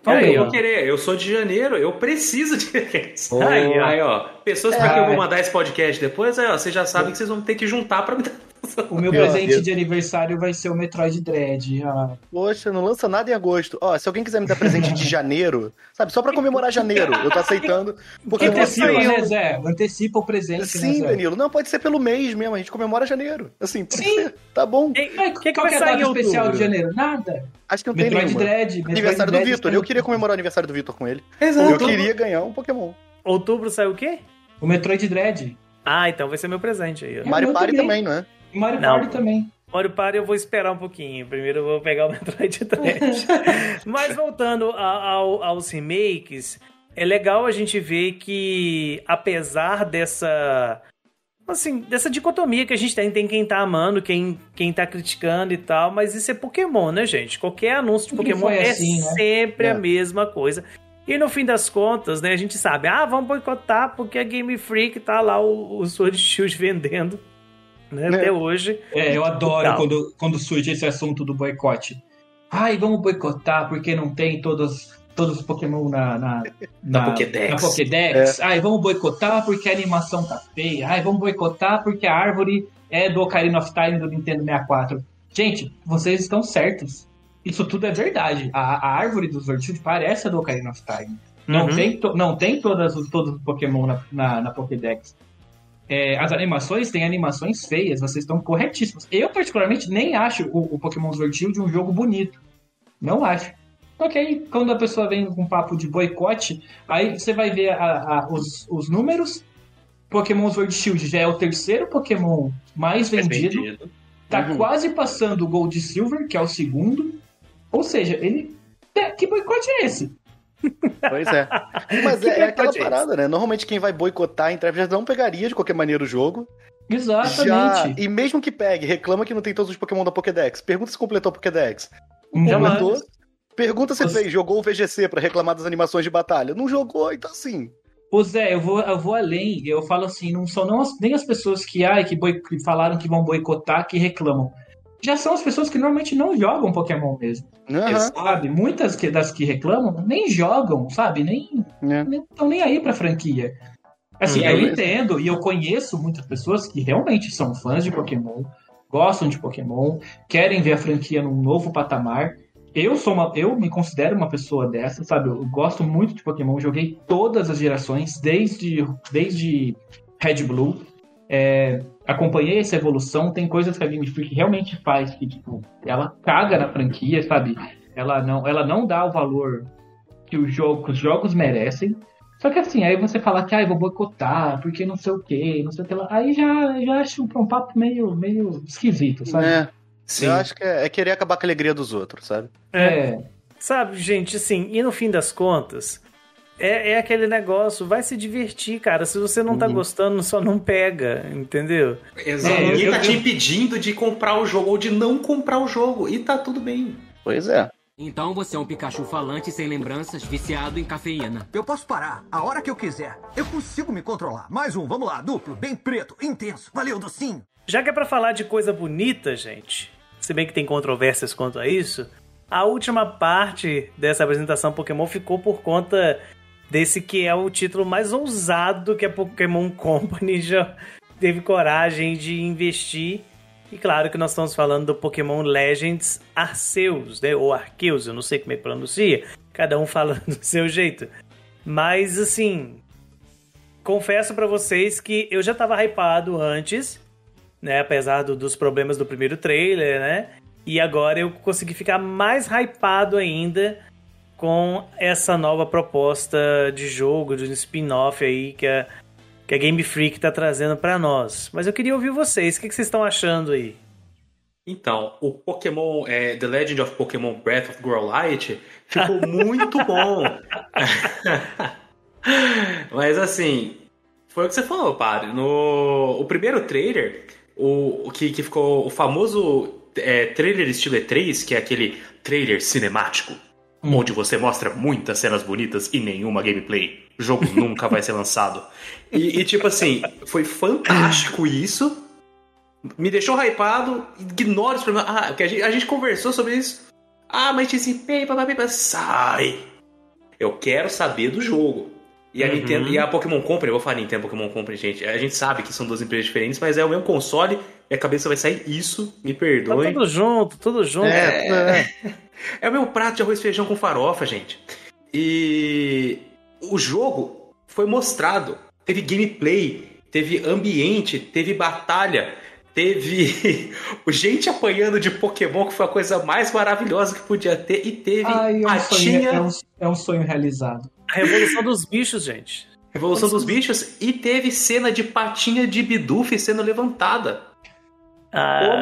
S1: Aí,
S4: eu vou querer, eu sou de janeiro, eu preciso de.
S2: Oh.
S1: Aí, ó.
S4: Aí, ó. Pessoas pra
S3: É.
S4: quem eu vou mandar esse podcast depois, aí, ó, vocês já sabem que vocês vão ter que juntar pra me dar.
S3: O meu
S2: Meu
S3: presente
S2: Deus.
S3: de aniversário vai ser o Metroid Dread. Ah,
S2: Poxa, não lança nada em agosto. Ó, se alguém quiser me dar presente de janeiro, sabe, só pra comemorar janeiro, eu tô aceitando. Porque
S3: Antecipa,
S1: saiu.
S3: né, Zé? Antecipa o presente, né,
S2: Sim,
S3: Zé?
S2: Danilo. Não, pode ser pelo mês mesmo, a gente comemora janeiro. Assim, pode
S3: Sim.
S2: ser. Tá bom.
S1: O que,
S3: Mas
S1: que, que
S3: qual
S1: vai
S3: é a
S1: sair
S3: data
S1: em
S3: especial de
S1: outubro?
S3: janeiro? Nada.
S2: Acho que não tem
S3: Metroid
S2: nenhuma.
S3: Dread. Metroid
S2: Aniversário do
S3: Dread
S2: Vitor. Eu queria comemorar o aniversário do Vitor com ele.
S4: Exato.
S2: Eu queria ganhar um Pokémon.
S1: Outubro sai o quê?
S3: O Metroid Dread.
S1: Ah, então vai ser meu presente aí. ó.
S2: Mario
S3: eu
S2: Party
S3: também.
S2: também, não é?
S3: E Mario
S1: Não.
S3: Party também.
S1: Mario Party eu vou esperar um pouquinho. Primeiro eu vou pegar o (laughs) Metroid Dread. (laughs) Mas voltando a- ao- aos remakes, é legal a gente ver que, apesar dessa. Assim, dessa dicotomia que a gente tem, tem quem tá amando, quem, quem tá criticando e tal, mas isso é Pokémon, né, gente? Qualquer anúncio de Pokémon é
S3: assim, né?
S1: sempre
S2: É.
S1: a mesma coisa. E no fim das contas, né, a gente sabe, ah, vamos boicotar porque a Game Freak tá lá o, o Sword Shield vendendo, né,
S2: É.
S1: até hoje.
S3: É, eu adoro
S1: Tal.
S3: quando, quando surge esse assunto do boicote. Ai, vamos boicotar porque não tem todos, todos os Pokémon na, na, (laughs)
S4: Na Pokédex.
S3: na Pokédex. Ai, vamos boicotar porque a animação tá feia. Ai, vamos boicotar porque a árvore é do Ocarina of Time do Nintendo 64. Gente, vocês estão certos. Isso tudo é verdade. A, a árvore do Sword Shield parece a do Ocarina of Time. Não,
S1: Uhum.
S3: tem, to- não tem todas, os- todos os Pokémon na, na, na Pokédex. É, as animações têm animações feias, vocês estão corretíssimos. Eu, particularmente, nem acho o, o Pokémon Sword Shield um jogo bonito. Não acho. Só que aí, quando a pessoa vem com papo de boicote, aí você vai ver a- a- os, os números. Pokémon Sword Shield já é o terceiro Pokémon mais vendido.
S4: vendido.
S3: Tá
S2: Uhum.
S3: quase passando o Gold e Silver, que é o segundo. Ou seja, ele. Que boicote é esse?
S2: Pois é. (laughs) Mas
S1: Que
S2: é, é aquela
S1: é
S2: parada, né? Normalmente quem vai boicotar em já não pegaria de qualquer maneira o jogo. Já,
S3: Exatamente.
S2: e mesmo que pegue, reclama que não tem todos os Pokémon da Pokédex. Pergunta se completou a Pokédex.
S3: Jamais.
S2: Completou. Pergunta se
S3: Você-
S2: fez, jogou o VGC pra reclamar das animações de batalha. Não jogou, então assim.
S3: Ô Zé, eu vou, eu vou além. Eu falo assim, não são não as- nem as pessoas que, ai, que, boi- que falaram que vão boicotar que reclamam. Já são as pessoas que normalmente não jogam Pokémon mesmo.
S2: Aham.
S3: Sabe? Muitas que- das que reclamam nem jogam, sabe? Nem
S2: É.
S3: estão nem aí pra franquia. Assim,
S2: Hum,
S3: eu
S2: mesmo.
S3: entendo e eu conheço muitas pessoas que realmente são fãs de Pokémon, gostam de Pokémon, querem ver a franquia num novo patamar. Eu sou uma, eu me considero uma pessoa dessa, sabe? Eu gosto muito de Pokémon, joguei todas as gerações, desde, desde Red Blue. É, acompanhei essa evolução, tem coisas que a Game Freak realmente faz que, tipo, ela caga na franquia, sabe? Ela não, ela não dá o valor que, o jogo, que os jogos merecem. Só que assim, aí você fala que ah, eu vou boicotar, porque não sei o que, não sei o que lá. Aí já, já acho um papo meio, meio esquisito, sabe?
S2: É.
S4: Sim.
S2: Eu acho que é, é querer acabar com a alegria dos outros, sabe?
S3: É.
S1: Sabe, gente, assim, e no fim das contas, é, é aquele negócio, vai se divertir, cara. Se você não tá
S2: Uhum.
S1: gostando, só não pega, entendeu?
S4: Exato.
S3: É, eu-
S4: Ninguém tá
S3: eu-
S4: te impedindo de comprar o jogo ou de não comprar o jogo. E tá tudo bem.
S2: Pois é.
S6: Então você é um Pikachu falante sem lembranças, viciado em cafeína.
S7: Eu posso parar a hora que eu quiser. Eu consigo me controlar. Mais um, vamos lá, duplo, bem preto, intenso. Valeu, docinho.
S1: Já que é pra falar de coisa bonita, gente, se bem que tem controvérsias quanto a isso, a última parte dessa apresentação Pokémon ficou por conta desse que é o título mais ousado que a Pokémon Company (laughs) já teve coragem de investir. E claro que nós estamos falando do Pokémon Legends Arceus, né? Ou Arceus, eu não sei como é que pronuncia. Cada um (laughs) fala do seu jeito. Mas assim, confesso pra vocês que eu já tava hypado antes, né? Apesar do- dos problemas do primeiro trailer, né? E agora eu consegui ficar mais hypado ainda com essa nova proposta de jogo, de um spin-off aí que a, que a Game Freak tá trazendo pra nós. Mas eu queria ouvir vocês, o que, que vocês estão achando aí?
S4: Então, o Pokémon, é, The Legend of Pokémon Breath of Growlite ficou (laughs) muito bom. (laughs) Mas assim, foi o que você falou, padre. No o primeiro trailer, o, o que, que ficou o famoso é, trailer estilo E3, que é aquele trailer cinemático, onde você mostra muitas cenas bonitas e nenhuma gameplay. O jogo (laughs) nunca vai ser lançado. E, e, tipo assim, foi fantástico isso. Me deixou hypado, ignora os problemas. Ah, porque a gente, a gente conversou sobre isso. Ah, mas desempenho, papapá, sai! Eu quero saber do jogo. E a
S1: Uhum.
S4: Nintendo e a Pokémon Company, eu vou falar Nintendo Pokémon Company, gente. A gente sabe que são duas empresas diferentes, mas é o mesmo console e a cabeça vai sair isso, me
S1: Tá
S4: perdoem.
S1: tudo junto, tudo junto.
S2: É, é.
S4: É o meu prato de arroz e feijão com farofa, gente. E o jogo foi mostrado. Teve gameplay, teve ambiente, teve batalha, teve (laughs) gente apanhando de Pokémon, que foi a coisa mais maravilhosa que podia ter, e teve
S3: Ai, é um, sonho,
S4: patinha,
S3: é, um, é um sonho realizado.
S1: A revolução dos bichos, gente.
S4: Revolução dos Bichos, e teve cena de patinha de Bidoof sendo levantada.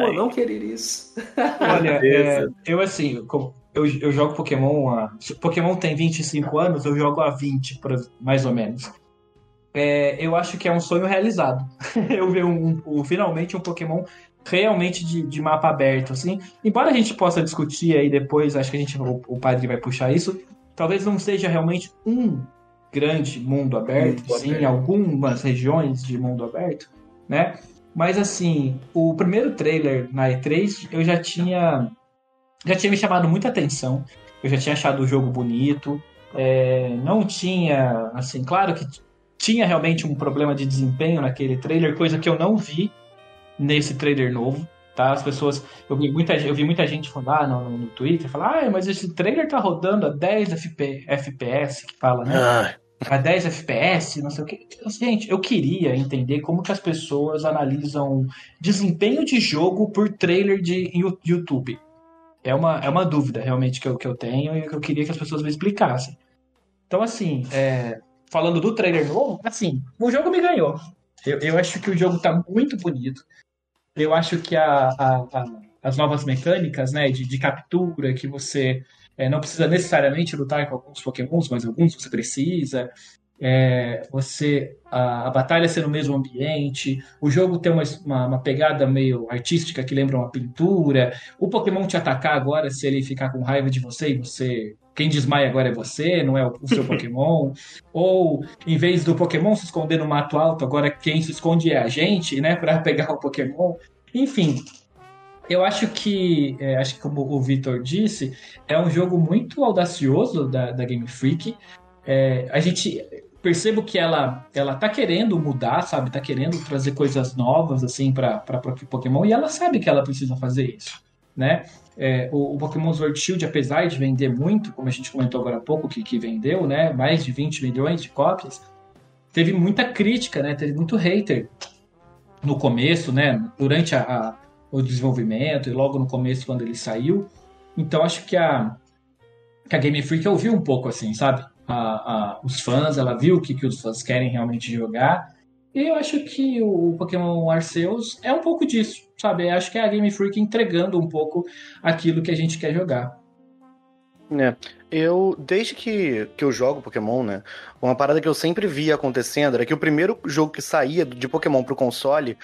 S4: Como não querer isso?
S3: Olha, é, eu assim, como- eu, eu jogo Pokémon há. Pokémon tem 25 anos, eu jogo há 20, por- mais ou menos. É, eu acho que é um sonho realizado. (laughs) eu ver um, um- finalmente um Pokémon realmente de, de mapa aberto, assim. Embora a gente possa discutir aí depois, acho que a gente, o, o padre vai puxar isso. Talvez não seja realmente um grande mundo aberto,
S4: Mundo
S3: sim,
S4: aberto.
S3: algumas regiões de mundo aberto, né? Mas assim, o primeiro trailer na E3 eu já tinha já tinha me chamado muita atenção. Eu já tinha achado o jogo bonito. é, não tinha, assim, claro que tinha realmente um problema de desempenho naquele trailer, coisa que eu não vi nesse trailer novo. Tá? As pessoas, eu vi muita, eu vi muita gente falar ah, no, no Twitter, falar, ah, mas esse trailer tá rodando a 10 FP, FPS, que fala, né?
S2: Ah,
S3: a 10 FPS, não sei o que. Gente, eu queria entender como que as pessoas analisam desempenho de jogo por trailer de YouTube. É uma, é uma dúvida realmente que eu, que eu tenho e que eu queria que as pessoas me explicassem. Então, assim, é, falando do trailer novo, assim, o jogo me ganhou. Eu, eu acho que o jogo tá muito bonito. Eu acho que a, a- a- as novas mecânicas, né, de, de captura, que você é, não precisa necessariamente lutar com alguns pokémons, mas alguns você precisa. É, você a, a batalha ser no mesmo ambiente, o jogo tem uma, uma, uma pegada meio artística que lembra uma pintura, o Pokémon te atacar agora se ele ficar com raiva de você e você. Quem desmaia agora é você, não é o, o seu (laughs) Pokémon. Ou, em vez do Pokémon se esconder no mato alto, agora quem se esconde é a gente, né? Pra pegar o Pokémon. Enfim, eu acho que, é, acho que como o Vitor disse, é um jogo muito audacioso da, da Game Freak. É, a gente percebo que ela ela tá querendo mudar, sabe? Tá querendo trazer coisas novas assim para Pokémon e ela sabe que ela precisa fazer isso, né? É, o, o Pokémon Sword Shield, apesar de vender muito, como a gente comentou agora há pouco que, que vendeu, né? Mais de 20 milhões de cópias, teve muita crítica, né? Teve muito hater no começo, né? Durante a, a, o desenvolvimento e logo no começo quando ele saiu. Então acho que a, que a Game Freak ouviu um pouco assim, sabe? A, a, os fãs, ela viu o que, que os fãs querem realmente jogar. E eu acho que o Pokémon Arceus é um pouco disso, sabe? Eu acho que é a Game Freak entregando um pouco aquilo que a gente quer jogar.
S2: É, eu, desde que, que eu jogo Pokémon, né? Uma parada que eu sempre via acontecendo era que o primeiro jogo que saía de Pokémon pro console,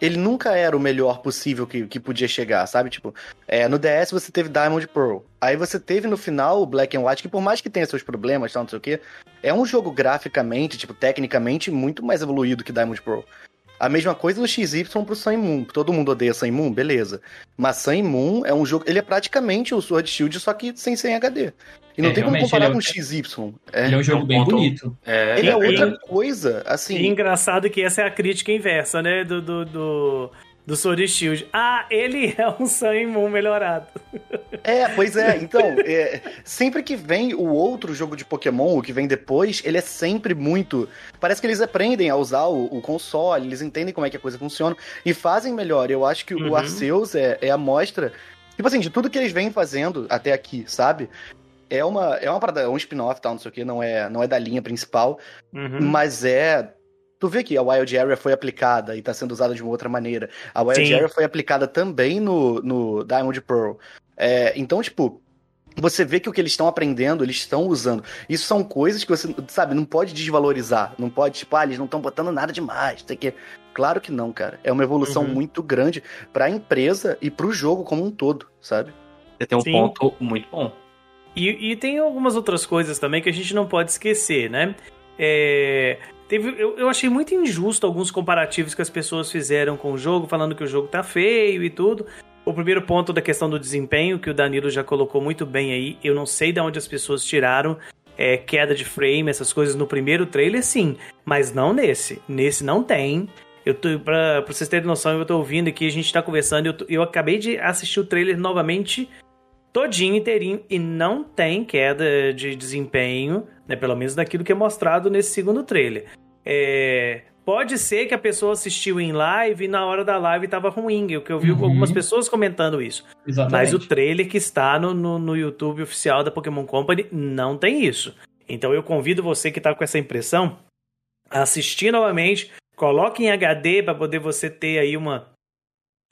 S2: ele nunca era o melhor possível que, que podia chegar, sabe? Tipo, é, no DS você teve Diamond Pearl. Aí você teve no final o Black and White, que por mais que tenha seus problemas, tal, não sei o quê, é um jogo graficamente, tipo, tecnicamente, muito mais evoluído que Diamond Pearl. A mesma coisa do XY pro Sun Moon. Todo mundo odeia Sun Moon, beleza. Mas Sun Moon é um jogo. Ele é praticamente o Sword Shield, só que sem 100 HD. E não
S3: É,
S2: tem como comparar
S3: é
S2: com
S3: um-
S2: o XY. É,
S3: Ele é um jogo
S4: um
S3: bem
S4: ponto-
S3: bonito.
S4: É,
S2: ele é
S1: e-
S2: outra coisa. Assim,
S1: E engraçado que essa é a crítica inversa, né? Do, do, do, do Sword Shield. Ah, ele (laughs) é um Sun Moon melhorado.
S2: É, pois é. Então, é, sempre que vem o outro jogo de Pokémon, o que vem depois, ele é sempre muito. Parece que eles aprendem a usar o, o console, eles entendem como é que a coisa funciona e fazem melhor. Eu acho que
S1: Uhum.
S2: o Arceus é, é a mostra, tipo assim, de tudo que eles vêm fazendo até aqui, sabe? É uma, é uma parada, é um spin-off, tal, não sei o que, não é, não é da linha principal,
S1: Uhum.
S2: mas é. Tu vê que a Wild Area foi aplicada e tá sendo usada de uma outra maneira. A Wild
S1: Sim.
S2: Area foi aplicada também no, no Diamond Pearl. É, então, tipo, você vê que o que eles estão aprendendo, eles estão usando. Isso são coisas que você, sabe, não pode desvalorizar. Não pode, tipo, ah, eles não estão botando nada demais. Tem que... Claro que não, cara. É uma evolução
S1: Uhum.
S2: muito grande pra empresa e pro jogo como um todo, sabe?
S4: Você tem um
S1: Sim.
S4: ponto muito bom.
S1: E, e tem algumas outras coisas também que a gente não pode esquecer, né? É, teve, eu, eu achei muito injusto alguns comparativos que as pessoas fizeram com o jogo, falando que o jogo tá feio e tudo. O primeiro ponto da questão do desempenho, que o Danilo já colocou muito bem aí, eu não sei de onde as pessoas tiraram é, queda de frame, essas coisas no primeiro trailer, sim. Mas não nesse. Nesse não tem. Eu tô, pra, pra vocês terem noção, eu tô ouvindo aqui, a gente tá conversando, eu, eu acabei de assistir o trailer novamente, todinho, inteirinho, e não tem queda de desempenho, né? Pelo menos daquilo que é mostrado nesse segundo trailer. É, pode ser que a pessoa assistiu em live e na hora da live tava ruim, o que eu vi uhum. algumas pessoas comentando isso. Exatamente. Mas o trailer que está no, no, no YouTube oficial da Pokémon Company não tem isso. Então eu convido você que tá com essa impressão a assistir novamente, Coloque em HD para poder você ter aí uma,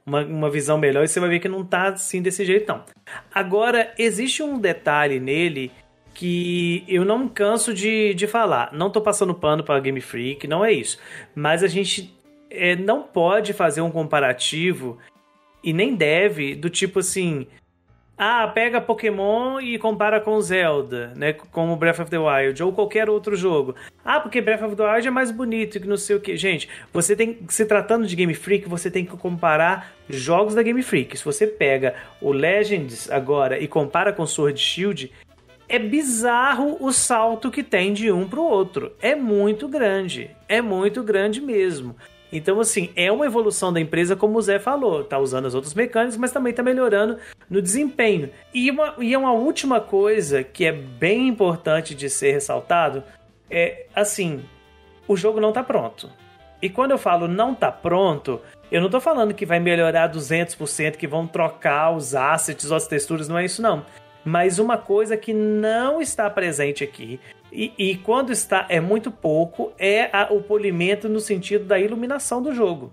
S1: uma, uma, visão melhor e você vai ver que não tá assim desse jeito não. Agora, existe um detalhe nele que eu não canso de, de falar. Não tô passando pano para Game Freak, não é isso. Mas a gente é, não pode fazer um comparativo e nem deve do tipo assim, ah, pega Pokémon e compara com Zelda, né? Como Breath of the Wild, ou qualquer outro jogo. Ah, porque Breath of the Wild é mais bonito que não sei o que. Gente, você tem. Se tratando de Game Freak, você tem que comparar jogos da Game Freak. Se você pega o Legends agora e compara com Sword Shield, é bizarro o salto que tem de um pro outro. É muito grande. É muito grande mesmo. Então, assim, é uma evolução da empresa, como o Zé falou. Tá usando as outras mecânicas, mas também tá melhorando no desempenho. E uma, e uma última coisa que é bem importante de ser ressaltado é, assim, o jogo não tá pronto. E quando eu falo não tá pronto, eu não tô falando que vai melhorar 200%, que vão trocar os assets as texturas, não é isso não. Mas uma coisa que não está presente aqui, e, e quando está é muito pouco, é a, o polimento no sentido da iluminação do jogo.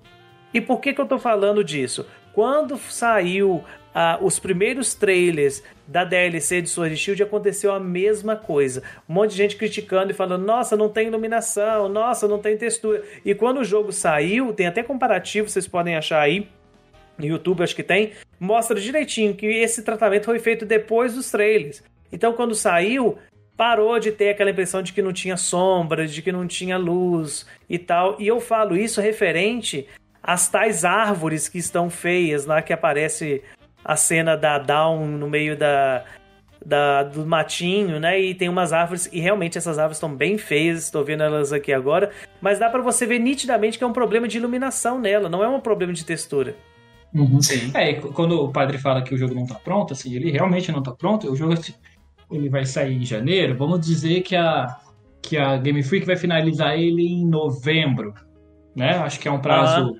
S1: E por que, que eu estou falando disso? Quando saiu ah, os primeiros trailers da DLC de Sword Shield aconteceu a mesma coisa. Um monte de gente criticando e falando: nossa, não tem iluminação, nossa, não tem textura. E quando o jogo saiu, tem até comparativo, vocês podem achar aí. No YouTube, acho que tem, mostra direitinho que esse tratamento foi feito depois dos trailers. Então, quando saiu, parou de ter aquela impressão de que não tinha sombra, de que não tinha luz e tal. E eu falo isso referente às tais árvores que estão feias, lá que aparece a cena da Dawn no meio da, da, do matinho, né? E tem umas árvores, e realmente essas árvores estão bem feias, estou vendo elas aqui agora, mas dá para você ver nitidamente que é um problema de iluminação nela, não é um problema de textura.
S3: Uhum. Sim. É, quando o padre fala que o jogo não tá pronto, assim, ele realmente não tá pronto, o jogo ele vai sair em janeiro, vamos dizer que a, que a Game Freak vai finalizar ele em novembro, né? Acho que é um prazo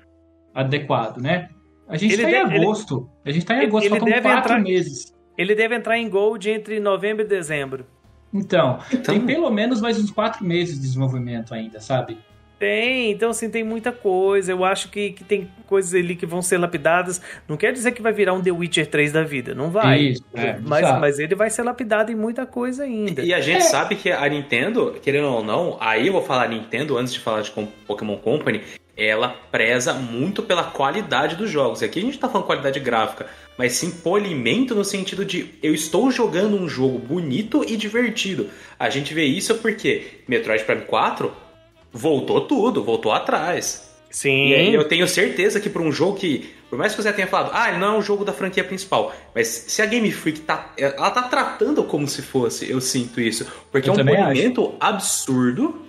S3: adequado, né? A gente está em agosto. Ele, a gente tá em agosto, ele, faltam quatro
S1: entrar,
S3: meses.
S1: Ele deve entrar em Gold entre novembro e dezembro.
S3: Então, então, tem pelo menos mais uns quatro meses de desenvolvimento ainda, sabe?
S1: Tem, então assim, tem muita coisa. Eu acho que, que tem coisas ali que vão ser lapidadas. Não quer dizer que vai virar um The Witcher 3 da vida, não vai. Isso, é, mas, mas ele vai ser lapidado em muita coisa ainda.
S4: E a gente é. sabe que a Nintendo, querendo ou não, aí eu vou falar Nintendo antes de falar de Pokémon Company, ela preza muito pela qualidade dos jogos. E aqui a gente tá falando qualidade gráfica, mas sim polimento no sentido de eu estou jogando um jogo bonito e divertido. A gente vê isso porque Metroid Prime 4 voltou tudo, voltou atrás.
S1: Sim.
S4: E aí eu tenho certeza que para um jogo que, por mais que você tenha falado, ah, ele não é um jogo da franquia principal, mas se a Game Freak tá, ela tá tratando como se fosse, eu sinto isso, porque eu é um polimento acho. absurdo.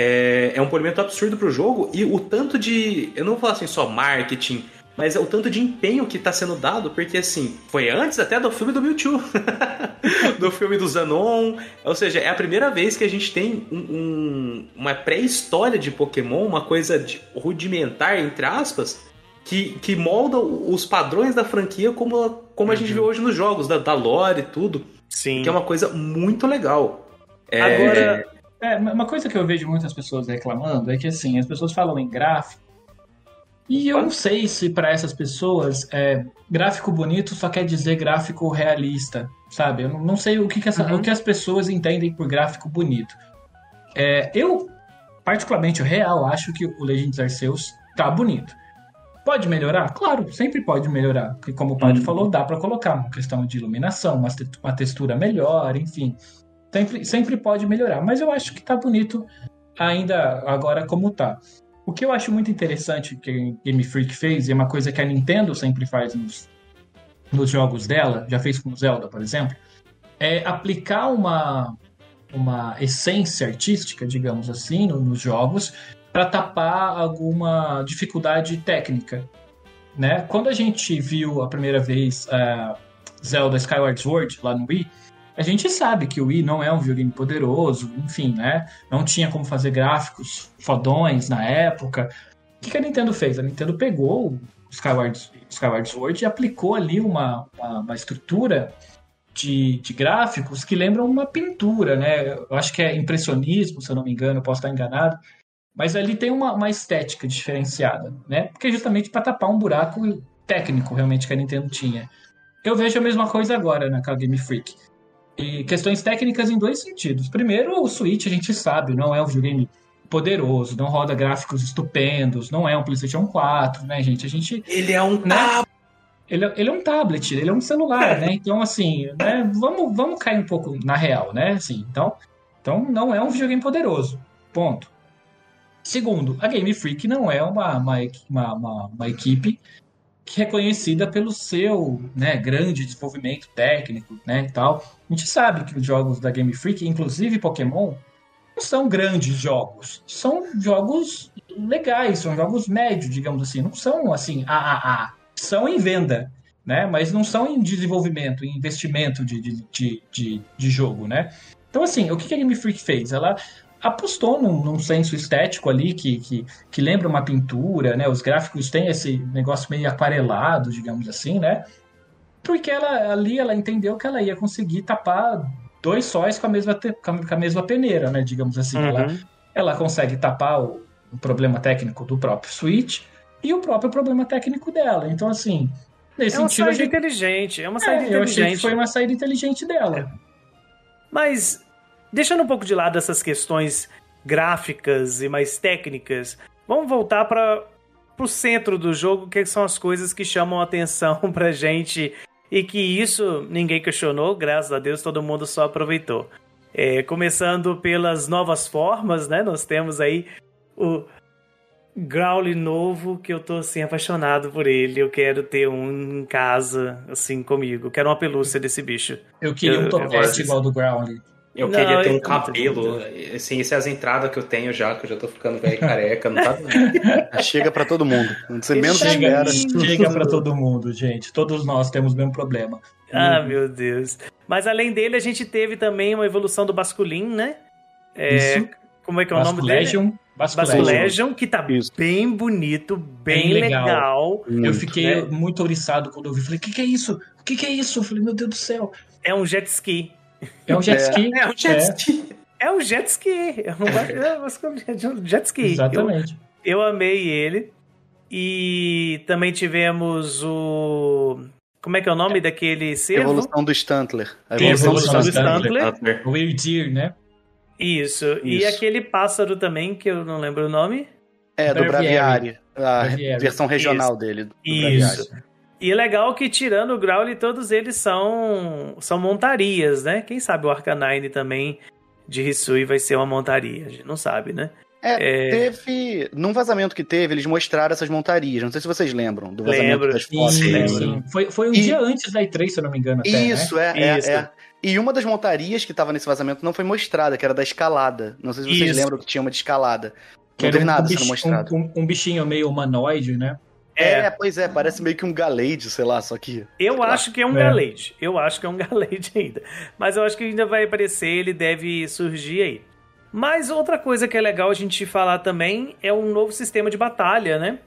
S4: É, é um polimento absurdo pro jogo e o tanto de, eu não vou falar assim só marketing, mas é o tanto de empenho que está sendo dado, porque assim, foi antes até do filme do Mewtwo, (laughs) do filme do Zanon, ou seja, é a primeira vez que a gente tem um, um, uma pré-história de Pokémon, uma coisa de, rudimentar, entre aspas, que, que molda os padrões da franquia como, como a gente vê uhum. hoje nos jogos, da, da lore e tudo.
S1: Sim.
S4: Que é uma coisa muito legal.
S3: É... Agora, é, uma coisa que eu vejo muitas pessoas reclamando é que assim, as pessoas falam em gráfico e eu não sei se para essas pessoas é, gráfico bonito só quer dizer gráfico realista, sabe? Eu não sei o que, que, essa, uhum. o que as pessoas entendem por gráfico bonito. É, eu, particularmente, o real, acho que o Legends Arceus tá bonito. Pode melhorar? Claro, sempre pode melhorar. Porque, como o padre uhum. falou, dá para colocar uma questão de iluminação, uma, uma textura melhor, enfim. Sempre, sempre pode melhorar. Mas eu acho que tá bonito ainda agora como tá. O que eu acho muito interessante que a Game Freak fez, e é uma coisa que a Nintendo sempre faz nos, nos jogos dela, já fez com Zelda, por exemplo, é aplicar uma, uma essência artística, digamos assim, no- nos jogos, para tapar alguma dificuldade técnica. Né? Quando a gente viu a primeira vez eh, Zelda Skyward Sword lá no Wii, a gente sabe que o Wii não é um videogame poderoso, enfim, né? Não tinha como fazer gráficos fodões na época. O que, a Nintendo fez? A Nintendo pegou o Skyward, Skyward Sword e aplicou ali uma, uma, uma estrutura de, de gráficos que lembram uma pintura, né? Eu acho que é impressionismo, se eu não me engano, posso estar enganado. Mas ali tem uma, uma estética diferenciada, né? Porque é justamente para tapar um buraco técnico, realmente, que a Nintendo tinha. Eu vejo a mesma coisa agora na Game Freak. E questões técnicas em dois sentidos. Primeiro, o Switch, a gente sabe, não é um videogame poderoso, não roda gráficos estupendos, não é um PlayStation 4, né, gente? A gente
S4: Ele é um
S3: né? Ele, é- ele é um tablet, ele é um celular, né? Então, assim, né? Vamos, vamos cair um pouco na real, né? Assim, então, então, não é um videogame poderoso. Ponto. Segundo, a Game Freak não é uma, uma, uma, uma, equipe que é pelo seu né, grande desenvolvimento técnico né, e tal. A gente sabe que os jogos da Game Freak, inclusive Pokémon, não são grandes jogos. São jogos legais, são jogos médios, digamos assim. Não são assim, AAA. São em venda, né? Mas não são em desenvolvimento, em investimento de, de, de, de, jogo, né? Então, assim, o que a Game Freak fez? Ela apostou num, num senso estético ali que, que, que lembra uma pintura, né? Os gráficos têm esse negócio meio aquarelado, digamos assim, né? Porque ela ali ela entendeu que ela ia conseguir tapar dois sóis com a mesma, com a- mesma peneira, né? Digamos assim. Ela,
S1: Uhum.
S3: ela consegue tapar o, o problema técnico do próprio Switch e o próprio problema técnico dela. Então, assim, nesse
S1: É uma
S3: sentido,
S1: saída
S3: gente,
S1: inteligente. É uma saída
S3: é, eu achei
S1: inteligente.
S3: que foi uma saída inteligente dela.
S1: Mas, deixando um pouco de lado essas questões gráficas e mais técnicas, vamos voltar para o centro do jogo, que são as coisas que chamam a atenção (laughs) pra gente e que isso ninguém questionou, graças a Deus todo mundo só aproveitou. É, começando pelas novas formas, né? Nós temos aí o Growly novo, que eu tô assim apaixonado por ele. Eu quero ter um em casa, assim, comigo. Quero uma pelúcia desse bicho.
S3: Eu queria
S1: Eu-
S3: um topete igual do Groundly.
S4: Eu
S1: Não,
S4: queria ter
S1: eu-
S4: um cabelo. Assim, essas as entradas que eu tenho já, que eu já tô ficando velho e careca, não tá (laughs)
S2: Chega pra todo mundo. Quando você menos
S1: Chega-
S2: espera. (laughs)
S3: Chega pra todo mundo, gente. Todos nós temos o mesmo problema.
S1: Ah, meu Deus. Mas além dele, a gente teve também uma evolução do Basculin, né? É,
S3: Isso.
S1: Como é que é o nome dele?
S3: Basculegion.
S1: Que tá
S2: Isso.
S1: bem bonito, bem,
S3: Bem legal.
S1: legal.
S3: Eu
S2: Muito.
S3: fiquei
S1: né?
S3: muito oriçado quando eu vi. Falei, o que, que é isso? O que, que é isso? Eu falei, meu Deus do céu.
S1: É um jet ski.
S3: É um jet
S2: É.
S3: ski.
S4: É um jet ski.
S1: É um jet ski. É um, ba- é um Basculin, é um jet ski.
S3: Exatamente.
S1: Eu, eu amei ele. E também tivemos o. Como é que é o nome daquele cervo?
S2: Evolução do Stantler. A
S3: Tem
S2: evolução,
S3: evolução
S2: do Stantler.
S1: Stantler.
S3: O Weird Deer, né?
S1: Isso. E
S2: Isso.
S1: aquele pássaro também, que eu não lembro o nome.
S2: É, do
S3: Braviary.
S2: Braviário. A
S3: Braviary.
S2: versão regional dele. do
S1: Isso.
S2: Braviário.
S1: E é legal que, tirando o Growly, todos eles são, são montarias, né? Quem sabe o Arcanine também de Hisui vai ser uma montaria. A gente não sabe, né?
S2: É, teve. Num vazamento que teve, eles mostraram essas montarias. Não sei se vocês lembram do vazamento
S1: Lembro.
S2: das fotos.
S3: Sim,
S1: lembro.
S3: sim. Foi, foi um
S2: E-
S3: dia antes da E3, se eu não me engano, até, né?
S2: Isso, é, é,
S1: Isso.
S2: é. E uma das montarias que tava nesse vazamento não foi mostrada, que era da escalada. Não sei se vocês
S1: Isso.
S2: lembram que tinha uma de escalada.
S3: Que
S2: Não teve
S3: um
S2: nada sendo
S3: bichinho-
S2: mostrado.
S3: Um, um bichinho meio humanoide, né?
S2: É, pois é, parece meio que um Galade, sei lá, só que.
S1: Eu acho que é um
S3: É.
S1: Galade. Eu acho que é um (laughs) Galade ainda. Mas eu acho que ainda vai aparecer, ele deve surgir aí. Mas outra coisa que é legal a gente falar também é um novo sistema de batalha, né?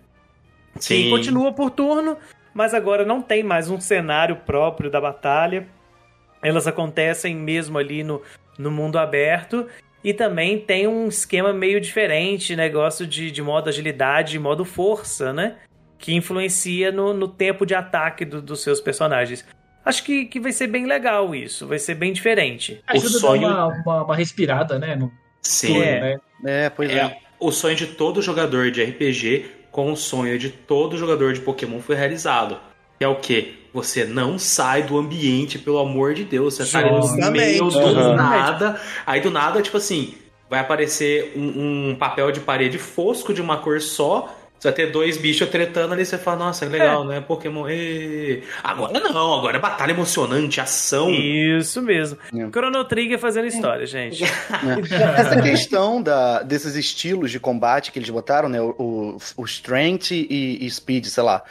S1: Que continua por turno, mas agora não tem mais um cenário próprio da batalha. Elas acontecem mesmo ali no, no mundo aberto. E também tem um esquema meio diferente, negócio de, de modo agilidade e modo força, né? Que influencia no, no tempo de ataque do- dos seus personagens. Acho que, que vai ser bem legal isso, vai ser bem diferente.
S4: O
S3: Ajuda
S4: sonho-
S3: a dar uma, uma, uma respirada, né? No
S4: Sim.
S3: turno,
S1: É.
S3: né?
S2: É, pois é.
S4: É, o sonho de todo jogador de RPG com o sonho de todo jogador de Pokémon foi realizado. Que é o quê? Você não sai do ambiente, pelo amor de Deus. Você tá ali no
S1: Justamente.
S4: meio do
S2: Uhum.
S4: nada. Aí do nada, tipo assim, vai aparecer um, um papel de parede fosco de uma cor só. Você vai ter dois bichos tretando ali, você fala, nossa, que legal, né? Pokémon. Ê. Agora não, agora é batalha emocionante, ação.
S1: Isso mesmo.
S2: É.
S1: Chrono Trigger fazendo história, gente. (laughs)
S2: Essa questão da, desses estilos de combate que eles botaram, né? O, o, o Strength e, e Speed, sei lá.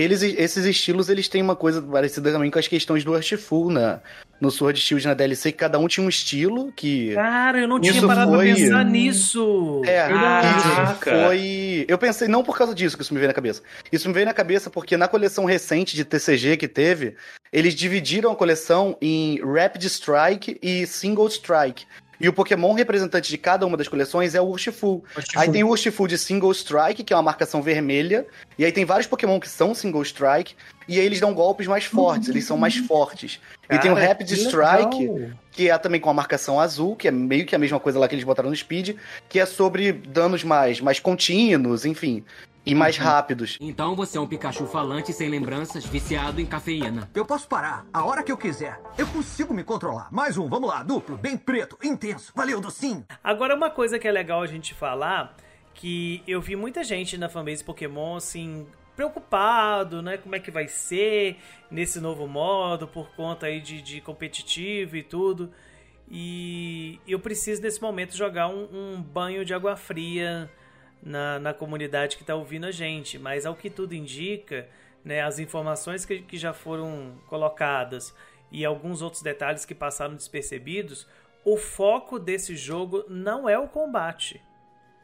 S2: Eles, esses estilos, eles têm uma coisa parecida também com as questões do Artful na, no Sword Shield na DLC, que cada um tinha um estilo que...
S1: Cara, eu não tinha parado
S2: foi-
S1: pra pensar nisso.
S2: É,
S4: Caraca.
S2: isso foi... Eu pensei, não por causa disso que isso me veio na cabeça. Isso me veio na cabeça porque na coleção recente de TCG que teve, eles dividiram a coleção em Rapid Strike e Single Strike. E o Pokémon representante de cada uma das coleções é o Urshifu. Aí tem o Urshifu de Single Strike, que é uma marcação vermelha. E aí tem vários Pokémon que são Single Strike. E aí eles dão golpes mais fortes, eles são mais fortes. e tem o
S1: Cara,
S2: Rapid Strike,
S1: legal.
S2: que é também com a marcação azul, que é meio que a mesma coisa lá que eles botaram no Speed, que é sobre danos mais, mais contínuos, enfim, e mais rápidos.
S6: Então você é um Pikachu falante sem lembranças, viciado em cafeína.
S7: Eu posso parar a hora que eu quiser. Eu consigo me controlar. Mais um, vamos lá, duplo, bem preto, intenso. Valeu, docinho.
S1: Agora, uma coisa que é legal a gente falar, que eu vi muita gente na fanbase Pokémon, assim, preocupado, né? Como é que vai ser nesse novo modo, por conta aí de, de competitivo e tudo. E eu preciso, nesse momento, jogar um, um banho de água fria na, na comunidade que está ouvindo a gente. Mas, ao que tudo indica, né, as informações que, que já foram colocadas e alguns outros detalhes que passaram despercebidos, o foco desse jogo não é o combate.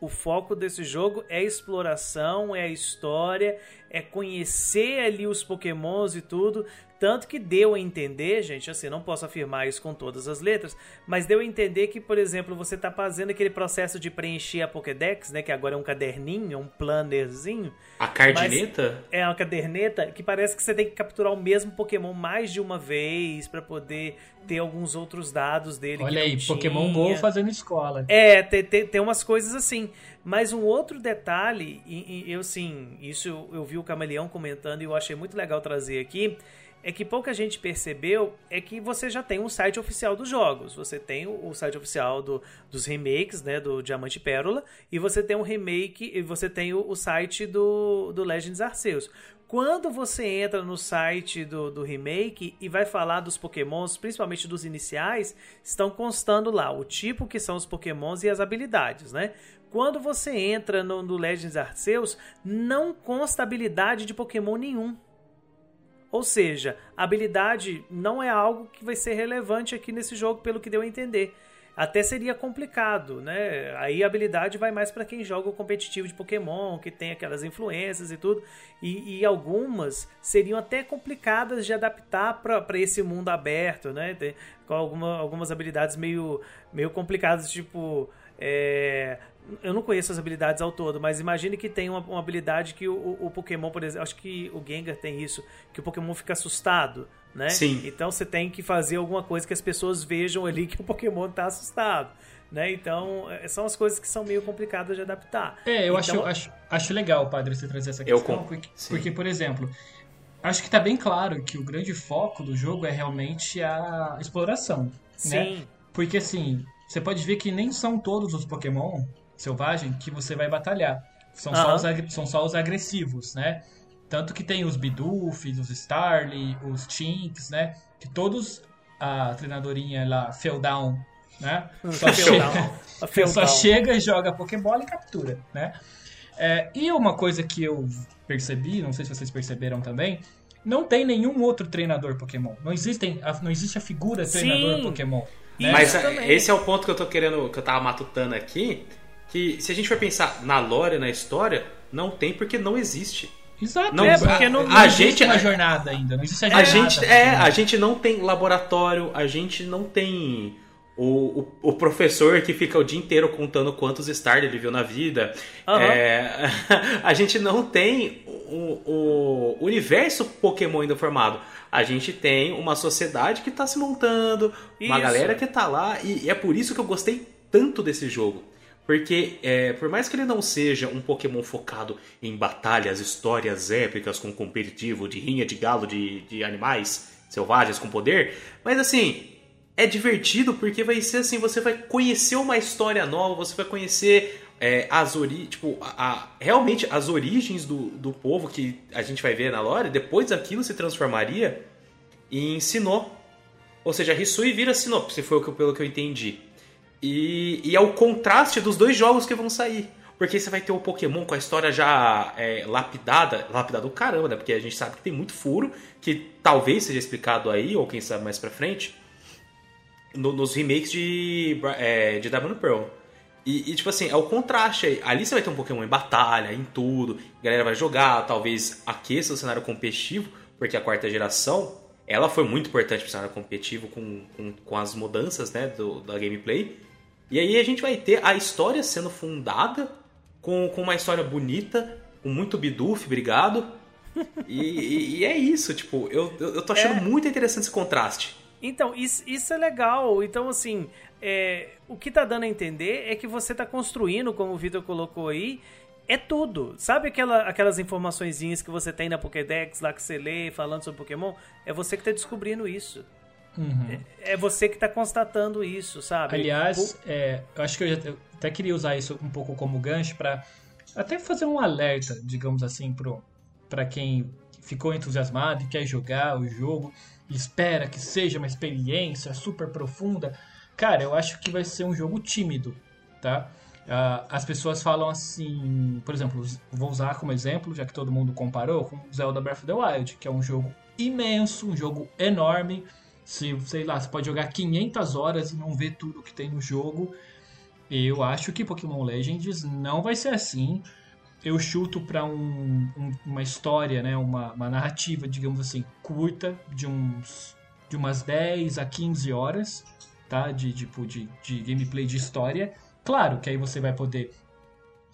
S1: O foco desse jogo é a exploração, é a história, é conhecer ali os pokémons e tudo. Tanto que deu a entender, gente, assim, não posso afirmar isso com todas as letras, mas deu a entender que, por exemplo, você tá fazendo aquele processo de preencher a Pokédex, né, que agora é um caderninho, é um plannerzinho.
S4: A cardineta?
S1: É uma caderneta que parece que você tem que capturar o mesmo Pokémon mais de uma vez pra poder ter alguns outros dados dele. que
S3: Olha
S1: não
S3: aí,
S1: tinha.
S3: Pokémon GO fazendo escola.
S1: É, tem, tem, tem umas coisas assim. Mas um outro detalhe, e, e eu sim, isso eu, eu vi o Camaleão comentando e eu achei muito legal trazer aqui, é que pouca gente percebeu é que você já tem um site oficial dos jogos. Você tem o, o site oficial do, dos remakes, né, do Diamante e Pérola, e você tem um remake, e você tem o, o site do, do Legends Arceus. Quando você entra no site do, do remake e vai falar dos pokémons, principalmente dos iniciais, estão constando lá o tipo que são os pokémons e as habilidades, né? Quando você entra no, no Legends Arceus, não consta habilidade de pokémon nenhum. Ou seja, habilidade não é algo que vai ser relevante aqui nesse jogo, pelo que deu a entender. Até seria complicado, né? Aí a habilidade vai mais para quem joga o competitivo de Pokémon, que tem aquelas influências e tudo. E, e algumas seriam até complicadas de adaptar para esse mundo aberto, né? Tem, com alguma, algumas habilidades meio, meio complicadas, tipo. É, eu não conheço as habilidades ao todo, mas imagine que tem uma, uma habilidade que o, o, Pokémon, por exemplo, acho que o Gengar tem isso, que o Pokémon fica assustado, né?
S4: Sim.
S1: Então você tem que fazer alguma coisa que as pessoas vejam ali que o Pokémon tá assustado, né? Então é, são as coisas que são meio complicadas de adaptar.
S3: É, eu
S1: então,
S3: acho, acho, acho legal, padre, você trazer essa
S4: Eu
S3: questão,
S4: com-
S3: porque, porque, por exemplo, acho que tá bem claro que o grande foco do jogo é realmente a exploração, né?
S1: Sim,
S3: Porque assim, você pode ver que nem são todos os Pokémon selvagem que você vai batalhar. São, só
S1: Aham.
S3: os, são só os agressivos, né? Tanto que tem os Bidoof, os Starly, os Chinks, né? Que todos a treinadorinha lá, Feldown, né? Só,
S1: Feudal.
S3: chega, (laughs) só chega e joga Pokébola e captura, né? É, e uma coisa que eu percebi, não sei se vocês perceberam também, não tem nenhum outro treinador Pokémon. Não, existem, não existe a figura
S1: Sim.
S3: treinador Pokémon. né?
S4: Mas esse é o ponto que eu tô querendo, que eu tava matutando aqui, que se a gente for pensar na lore, na história, não tem porque não existe.
S3: Exato.
S4: Não,
S1: É, porque não-
S3: não
S4: a gente
S3: uma jornada ainda, não existe a
S4: A
S3: jornada.
S4: gente, é, a gente não tem laboratório, a gente não tem o, o, o professor que fica o dia inteiro contando quantos Star ele viu na vida.
S1: Aham.
S4: É, (laughs) a gente não tem o, o universo Pokémon ainda formado. A gente tem uma sociedade que tá se montando, uma
S1: Isso.
S4: galera que tá lá, e é por isso que eu gostei tanto desse jogo. Porque, é, por mais que ele não seja um Pokémon focado em batalhas, histórias épicas com competitivo, de rinha de galo de, de animais selvagens com poder, mas assim, é divertido porque vai ser assim: você vai conhecer uma história nova, você vai conhecer é, as ori tipo, a, a- realmente as origens do, do povo que a gente vai ver na lore, depois aquilo se transformaria em Sinnoh. Ou seja, Hisui vira Sinnoh, se foi o que, pelo que eu entendi. E, e é o contraste dos dois jogos que vão sair. Porque você vai ter o Pokémon com a história já é, lapidada. Lapidada o caramba, né? Porque a gente sabe que tem muito furo, que talvez seja explicado aí, ou quem sabe mais pra frente, no- nos remakes de, é, de Diamond Pearl. E, e, tipo assim, é o contraste. Ali você vai ter um Pokémon em batalha, em tudo. A galera vai jogar, talvez aqueça o cenário competitivo, porque a quarta geração, ela foi muito importante pro cenário competitivo com, com, com as mudanças, né, do, da gameplay. E aí a gente vai ter a história sendo fundada com, com uma história bonita, com muito biduf, obrigado. (laughs) E, e- e é isso, tipo, eu, eu, eu tô achando
S1: É.
S4: muito interessante esse contraste.
S1: Então, isso, isso é legal. Então, assim, é, o que tá dando a entender é que você tá construindo, como o Vitor colocou aí, é tudo. Sabe aquela, aquelas informaçõezinhas que você tem na Pokédex lá que você lê falando sobre Pokémon? É você que tá descobrindo isso.
S3: Uhum.
S1: É você que tá constatando isso, sabe?
S3: Aliás, é, eu acho que eu, já- eu até queria usar isso um pouco como gancho para até fazer um alerta, digamos assim, para quem ficou entusiasmado e quer jogar o jogo e espera que seja uma experiência super profunda. Cara, eu acho que vai ser um jogo tímido, tá? Ah, as pessoas falam assim, por exemplo, vou usar como exemplo, já que todo mundo comparou, com Zelda Breath of the Wild, que é um jogo imenso, um jogo enorme. Se, sei lá, você pode jogar 500 horas e não ver tudo que tem no jogo. Eu acho que Pokémon Legends não vai ser assim. Eu chuto para um, um- uma história, né, uma, uma narrativa, digamos assim, curta, de uns de umas 10 a 15 horas, tá? De tipo de, de gameplay de história. Claro que aí você vai poder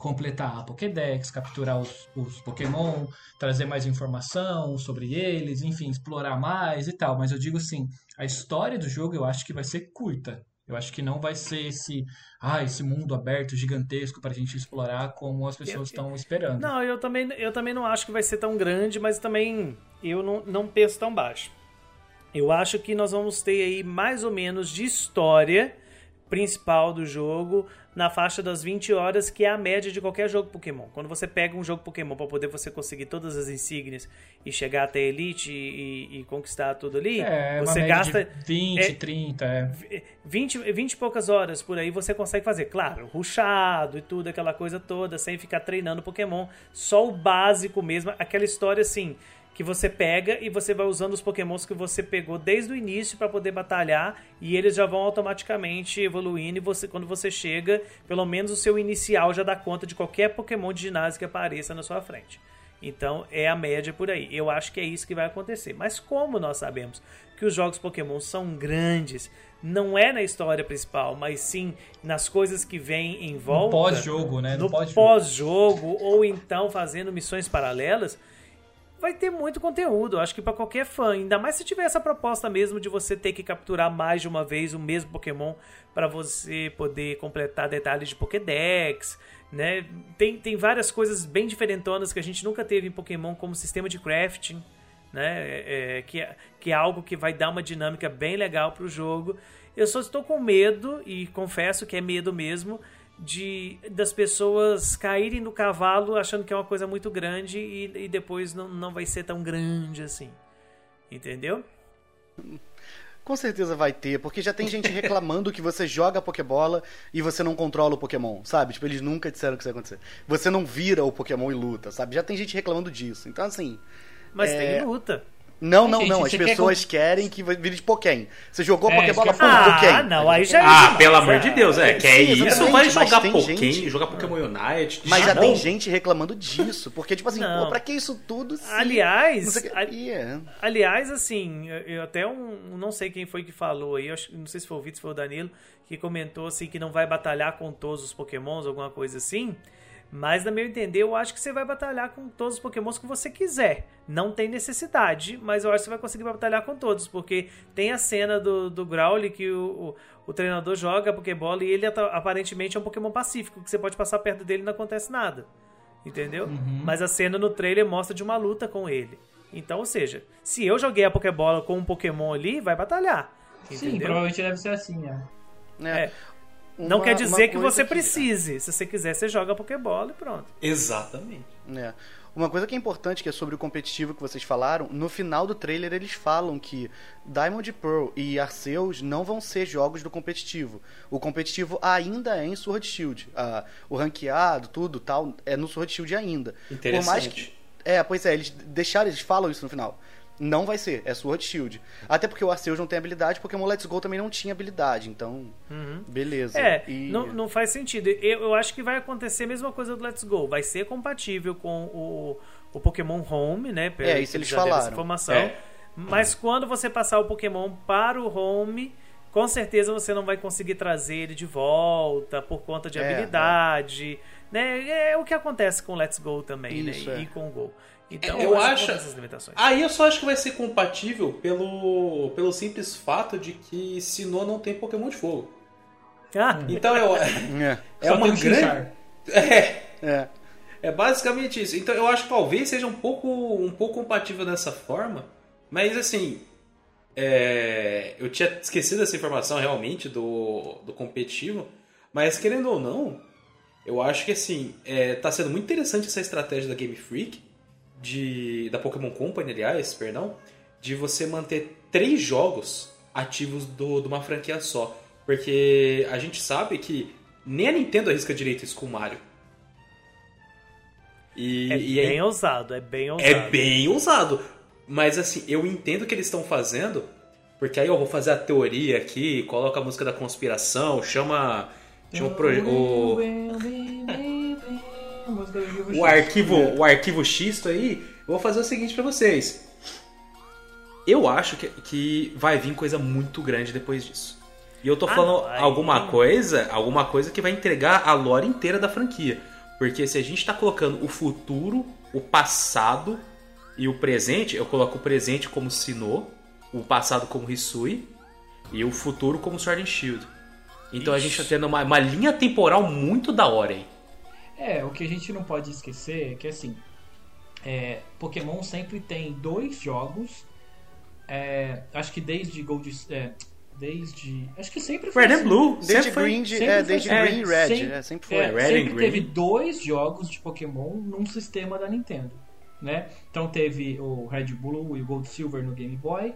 S3: completar a Pokédex, capturar os, os Pokémon, trazer mais informação sobre eles, enfim, explorar mais e tal. Mas eu digo assim, a história do jogo eu acho que vai ser curta. Eu acho que não vai ser esse, ah, esse mundo aberto gigantesco pra gente explorar como as pessoas estão esperando.
S1: Não, eu também, eu também não acho que vai ser tão grande, mas também eu não, não penso tão baixo. Eu acho que nós vamos ter aí mais ou menos de história principal do jogo na faixa das 20 horas, que é a média de qualquer jogo Pokémon. Quando você pega um jogo Pokémon para poder você conseguir todas as insígnias e chegar até Elite e, e- e conquistar tudo ali,
S3: É,
S1: você gasta
S3: de 20,
S1: é-
S3: 30, é.
S1: 20, 20 e poucas horas por aí você consegue fazer. Claro, ruxado e tudo, aquela coisa toda, sem ficar treinando Pokémon. Só o básico mesmo, aquela história assim, que você pega e você vai usando os Pokémons que você pegou desde o início para poder batalhar e eles já vão automaticamente evoluindo e você quando você chega, pelo menos o seu inicial já dá conta de qualquer Pokémon de ginásio que apareça na sua frente. Então é a média por aí. Eu acho que é isso que vai acontecer. Mas como nós sabemos que os jogos Pokémon são grandes, não é na história principal, mas sim nas coisas que vêm em
S3: No
S1: volta.
S3: pós-jogo, né?
S1: No
S3: pós-jogo.
S1: pós-jogo, ou então fazendo missões paralelas, vai ter muito conteúdo. Acho que para qualquer fã, ainda mais se tiver essa proposta mesmo de você ter que capturar mais de uma vez o mesmo Pokémon para você poder completar detalhes de Pokédex, né? Tem, tem várias coisas bem diferentonas que a gente nunca teve em Pokémon, como sistema de crafting, né? É, é, que, é, que é algo que vai dar uma dinâmica bem legal pro jogo. Eu só estou com medo, e confesso que é medo mesmo, de das pessoas caírem no cavalo achando que é uma coisa muito grande e, e depois não, não vai ser tão grande assim. Entendeu?
S2: Com certeza vai ter, porque já tem gente reclamando que você joga Pokébola e você não controla o Pokémon, sabe? Tipo, eles nunca disseram que isso ia acontecer. Você não vira o Pokémon e luta, sabe? Já tem gente reclamando disso. Então, assim.
S1: Mas
S2: É,
S1: tem luta.
S2: Não, não, não. As
S3: quer
S2: pessoas querem que vire de Pokémon. Você jogou
S3: É,
S2: Pokébola
S1: falar.
S2: Pokémon.
S1: Ah, não, aí já é
S4: Ah, pelo amor
S1: ah.
S4: de Deus, é. Que é
S2: Sim,
S4: isso, vai
S2: mas
S4: jogar
S2: tem
S4: Pokémon,
S2: gente-
S4: jogar Pokémon Unite.
S2: Mas já tem gente reclamando disso. Porque, tipo assim,
S1: Não.
S2: pô, pra que isso tudo?
S1: Aliás,
S2: é.
S1: Aliás, assim, eu- eu até um, não sei quem foi que falou aí, eu acho- não sei se foi o Vitor, se foi o Danilo, que comentou assim que não vai batalhar com todos os Pokémons, alguma coisa assim. Mas, na meu entender, eu acho que você vai batalhar com todos os Pokémons que você quiser. Não tem necessidade, mas eu acho que você vai conseguir batalhar com todos, porque tem a cena do, do Growly que o, o, o treinador joga a Pokébola e ele aparentemente é um Pokémon pacífico, que você pode passar perto dele e não acontece nada. Entendeu? Mas a cena no trailer mostra de uma luta com ele. Então, ou seja, se eu joguei a Pokébola com um Pokémon ali, vai batalhar.
S3: Sim,
S1: Entendeu?
S3: provavelmente deve ser assim, é.
S2: É.
S1: Não
S2: Uma-
S1: quer dizer que você
S2: que-
S1: precise. Se você quiser, você joga Pokébola e pronto.
S4: Exatamente.
S2: É. Uma coisa que é importante, que é sobre o competitivo que vocês falaram, no final do trailer eles falam que Diamond Pearl e Arceus não vão ser jogos do competitivo. O competitivo ainda é em Sword Shield. Ah, o ranqueado, tudo tal, é no Sword Shield ainda. Por mais que,
S4: Interessante.
S2: é, pois é, eles deixaram, eles falam isso no final. Não vai ser, é Sword Shield. Até porque o Arceus não tem habilidade, Pokémon Let's Go também não tinha habilidade, então, beleza.
S1: É,
S2: E-
S1: não, não faz sentido. Eu, eu acho que vai acontecer a mesma coisa do Let's Go. Vai ser compatível com o, o Pokémon Home, né? Pelo
S2: É, isso
S1: que
S2: eles
S1: deram essa
S2: falaram.
S1: informação.
S4: É.
S1: Mas quando você passar o Pokémon para o Home, com certeza você não vai conseguir trazer ele de volta por conta de
S2: É,
S1: habilidade. Né? É o que acontece com o Let's Go também,
S2: Isso,
S1: né?
S2: é.
S1: E com o Go. Então,
S4: Eu
S1: acho.
S4: Aí eu só acho que vai ser compatível pelo, pelo simples fato de que Sinnoh não tem Pokémon de fogo.
S1: Ah,
S4: Então eu,
S2: É,
S4: é
S3: Só
S4: uma grande. É,
S2: é.
S4: é basicamente isso. Então eu acho que talvez seja um pouco, um pouco compatível dessa forma, mas assim. é, eu tinha esquecido essa informação realmente do, do competitivo, mas querendo ou não, eu acho que assim, é, tá sendo muito interessante essa estratégia da Game Freak, de, da Pokémon Company, aliás, perdão, de você manter três jogos ativos do, de uma franquia só. Porque a gente sabe que nem a Nintendo arrisca direito isso com o Mario. E,
S1: é
S4: e aí-
S1: bem ousado, é bem ousado.
S4: é bem ousado. Mas assim, eu entendo o que eles estão fazendo, porque aí eu vou fazer a teoria aqui, coloca a música da conspiração, chama. Chama o, proje- o, arquivo, o arquivo X aí. Eu vou fazer o seguinte pra vocês. Eu acho que, que vai vir coisa muito grande depois disso. E eu tô
S1: Ah,
S4: falando
S1: aí-
S4: alguma coisa, alguma coisa que vai entregar a lore inteira da franquia. Porque se a gente tá colocando o futuro, o passado e o presente, eu coloco o presente como Sinnoh, o passado como Hisui e o futuro como Sword and Shield. Então a gente tá tendo uma, uma linha temporal muito da hora aí.
S3: É, o que a gente não pode esquecer é que assim, é, Pokémon sempre tem dois jogos. é, acho que desde Gold. é, desde. Acho que sempre foi.
S4: Red and
S3: assim.
S4: Blue,
S2: Desde
S4: sempre foi.
S2: Green, de-
S3: sempre
S2: é,
S3: foi
S2: desde
S3: assim.
S2: Green e Red,
S3: Sempre-
S2: é, sempre foi.
S3: É,
S4: Red and
S3: sempre
S4: Green.
S3: teve dois jogos de Pokémon num sistema da Nintendo, né? Então teve o Red Blue e o Gold Silver no Game Boy.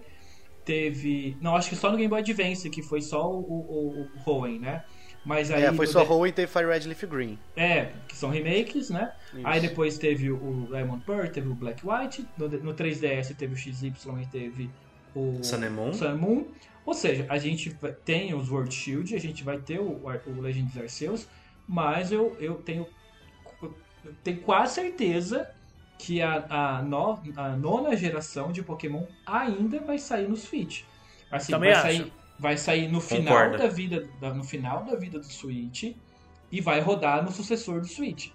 S3: Teve, não, acho que só no Game Boy Advance que foi só o, o, o Hoenn, né? Mas aí
S2: É, foi só
S3: de-
S2: Hoenn e teve Fire Red Leaf Green.
S3: é, que são remakes, né?
S2: Isso.
S3: Aí depois teve o Diamond Pearl, teve o Black White, no, no 3DS teve o XY e teve o
S4: Sun Moon.
S3: Sun Moon. Ou seja, a gente tem os World Shield, a gente vai ter o, o Legends Arceus, mas eu, eu tenho eu tenho quase certeza que a, a, no- a nona geração de Pokémon ainda vai sair no Switch. Assim,
S1: Também
S3: vai
S1: acho.
S3: sair, vai sair no final
S4: Concordo.
S3: da vida da- no final da vida do Switch e vai rodar no sucessor do Switch,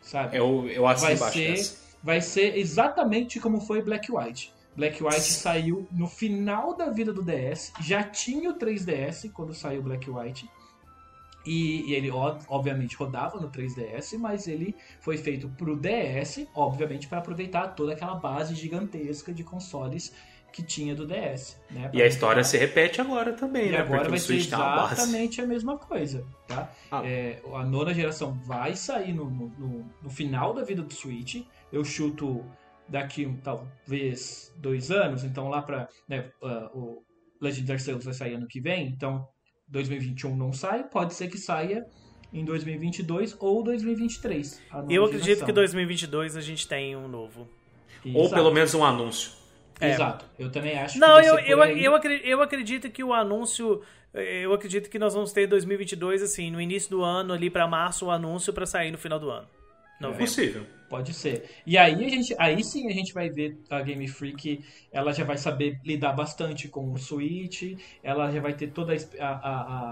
S3: sabe?
S4: Eu, eu assino
S3: vai ser,
S4: dessa.
S3: vai ser exatamente como foi Black White. Black White saiu no final da vida do DS, já tinha o 3DS quando saiu Black White. E, e ele, obviamente, rodava no 3DS, mas ele foi feito pro DS, obviamente, para aproveitar toda aquela base gigantesca de consoles que tinha do DS. Né,
S4: E a história se repete agora também,
S3: e
S4: né?
S3: agora
S4: Porque
S3: vai
S4: o
S3: ser
S4: base.
S3: exatamente a mesma coisa, tá?
S4: Ah.
S3: É, a nona geração vai sair no, no, no- no final da vida do Switch. Eu chuto daqui talvez dois anos, então lá para o Legend Arceus vai sair ano que vem, então 2021 não sai, pode ser que saia em 2022 ou 2023. a nona
S1: Eu acredito
S3: geração.
S1: que 2022 a gente tem um novo.
S4: Ou
S3: Exato.
S4: pelo menos um anúncio.
S1: É.
S3: Exato. Eu também acho
S1: Não, eu, eu,
S3: aí.
S1: eu, acre- eu acredito que o anúncio. Eu acredito que nós vamos ter 2022, assim, no início do ano, ali pra março, o anúncio pra sair no final do ano.
S4: É
S1: Novembro.
S4: possível.
S3: Pode ser. E aí a gente, aí sim a gente vai ver a Game Freak, ela já vai saber lidar bastante com o Switch, ela já vai ter toda a, a,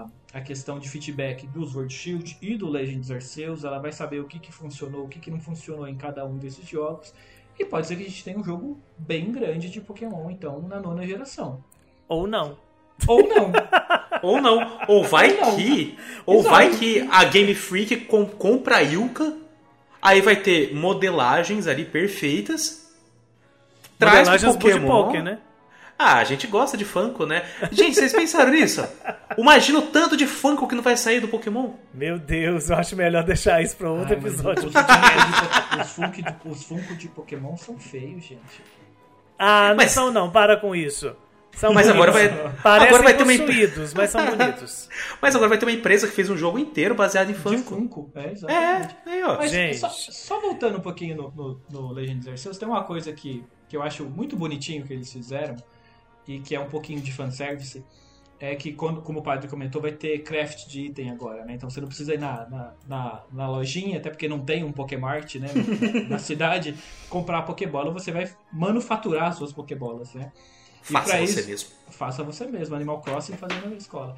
S3: a, a questão de feedback do Sword Shield e do Legends Arceus, ela vai saber o que, que funcionou, o que, que não funcionou em cada um desses jogos. E pode ser que a gente tenha um jogo bem grande de Pokémon, então, na nona geração.
S1: Ou não.
S3: Ou não. (laughs)
S4: Ou não. Ou vai
S3: Ou
S4: que. Ou
S3: Exato.
S4: vai que a Game Freak com- compra a Yuka. Aí vai ter modelagens ali perfeitas. Traz
S1: Modelagens
S4: Pokémon.
S1: Poké, né?
S4: Ah, a gente gosta de Funko, né? Gente, vocês pensaram nisso? Imagina o tanto de Funko que não vai sair do Pokémon.
S1: Meu Deus, eu acho melhor deixar isso pra outro
S3: Ai,
S1: episódio.
S3: Os, os, os, Funko de, os Funko de Pokémon são feios, gente.
S1: Ah, não
S4: Mas-
S1: são não, para com isso. São
S4: Mas agora
S1: bonitos.
S4: vai-
S1: Parecem
S4: agora vai ter uma-
S1: possuídos, mas são bonitos. (laughs)
S4: Mas agora vai ter uma empresa que fez um jogo inteiro baseado em
S3: De
S4: Funko.
S3: Funko, é,
S4: É,
S3: exatamente.
S4: aí, ó.
S3: Mas
S1: Gente.
S3: só, só voltando um pouquinho no, no, no Legends Arceus, tem uma coisa que, que eu acho muito bonitinho que eles fizeram, e que é um pouquinho de fanservice, é que, quando, como o padre comentou, vai ter craft de item agora, né? Então você não precisa ir na, na, na, na lojinha, até porque não tem um Pokémart, né? (laughs) na cidade, comprar a Pokébola, você vai manufaturar as suas Pokébolas, né? E
S4: Faça você
S3: isso-
S4: mesmo.
S3: Faça você mesmo, Animal Crossing fazendo na escola.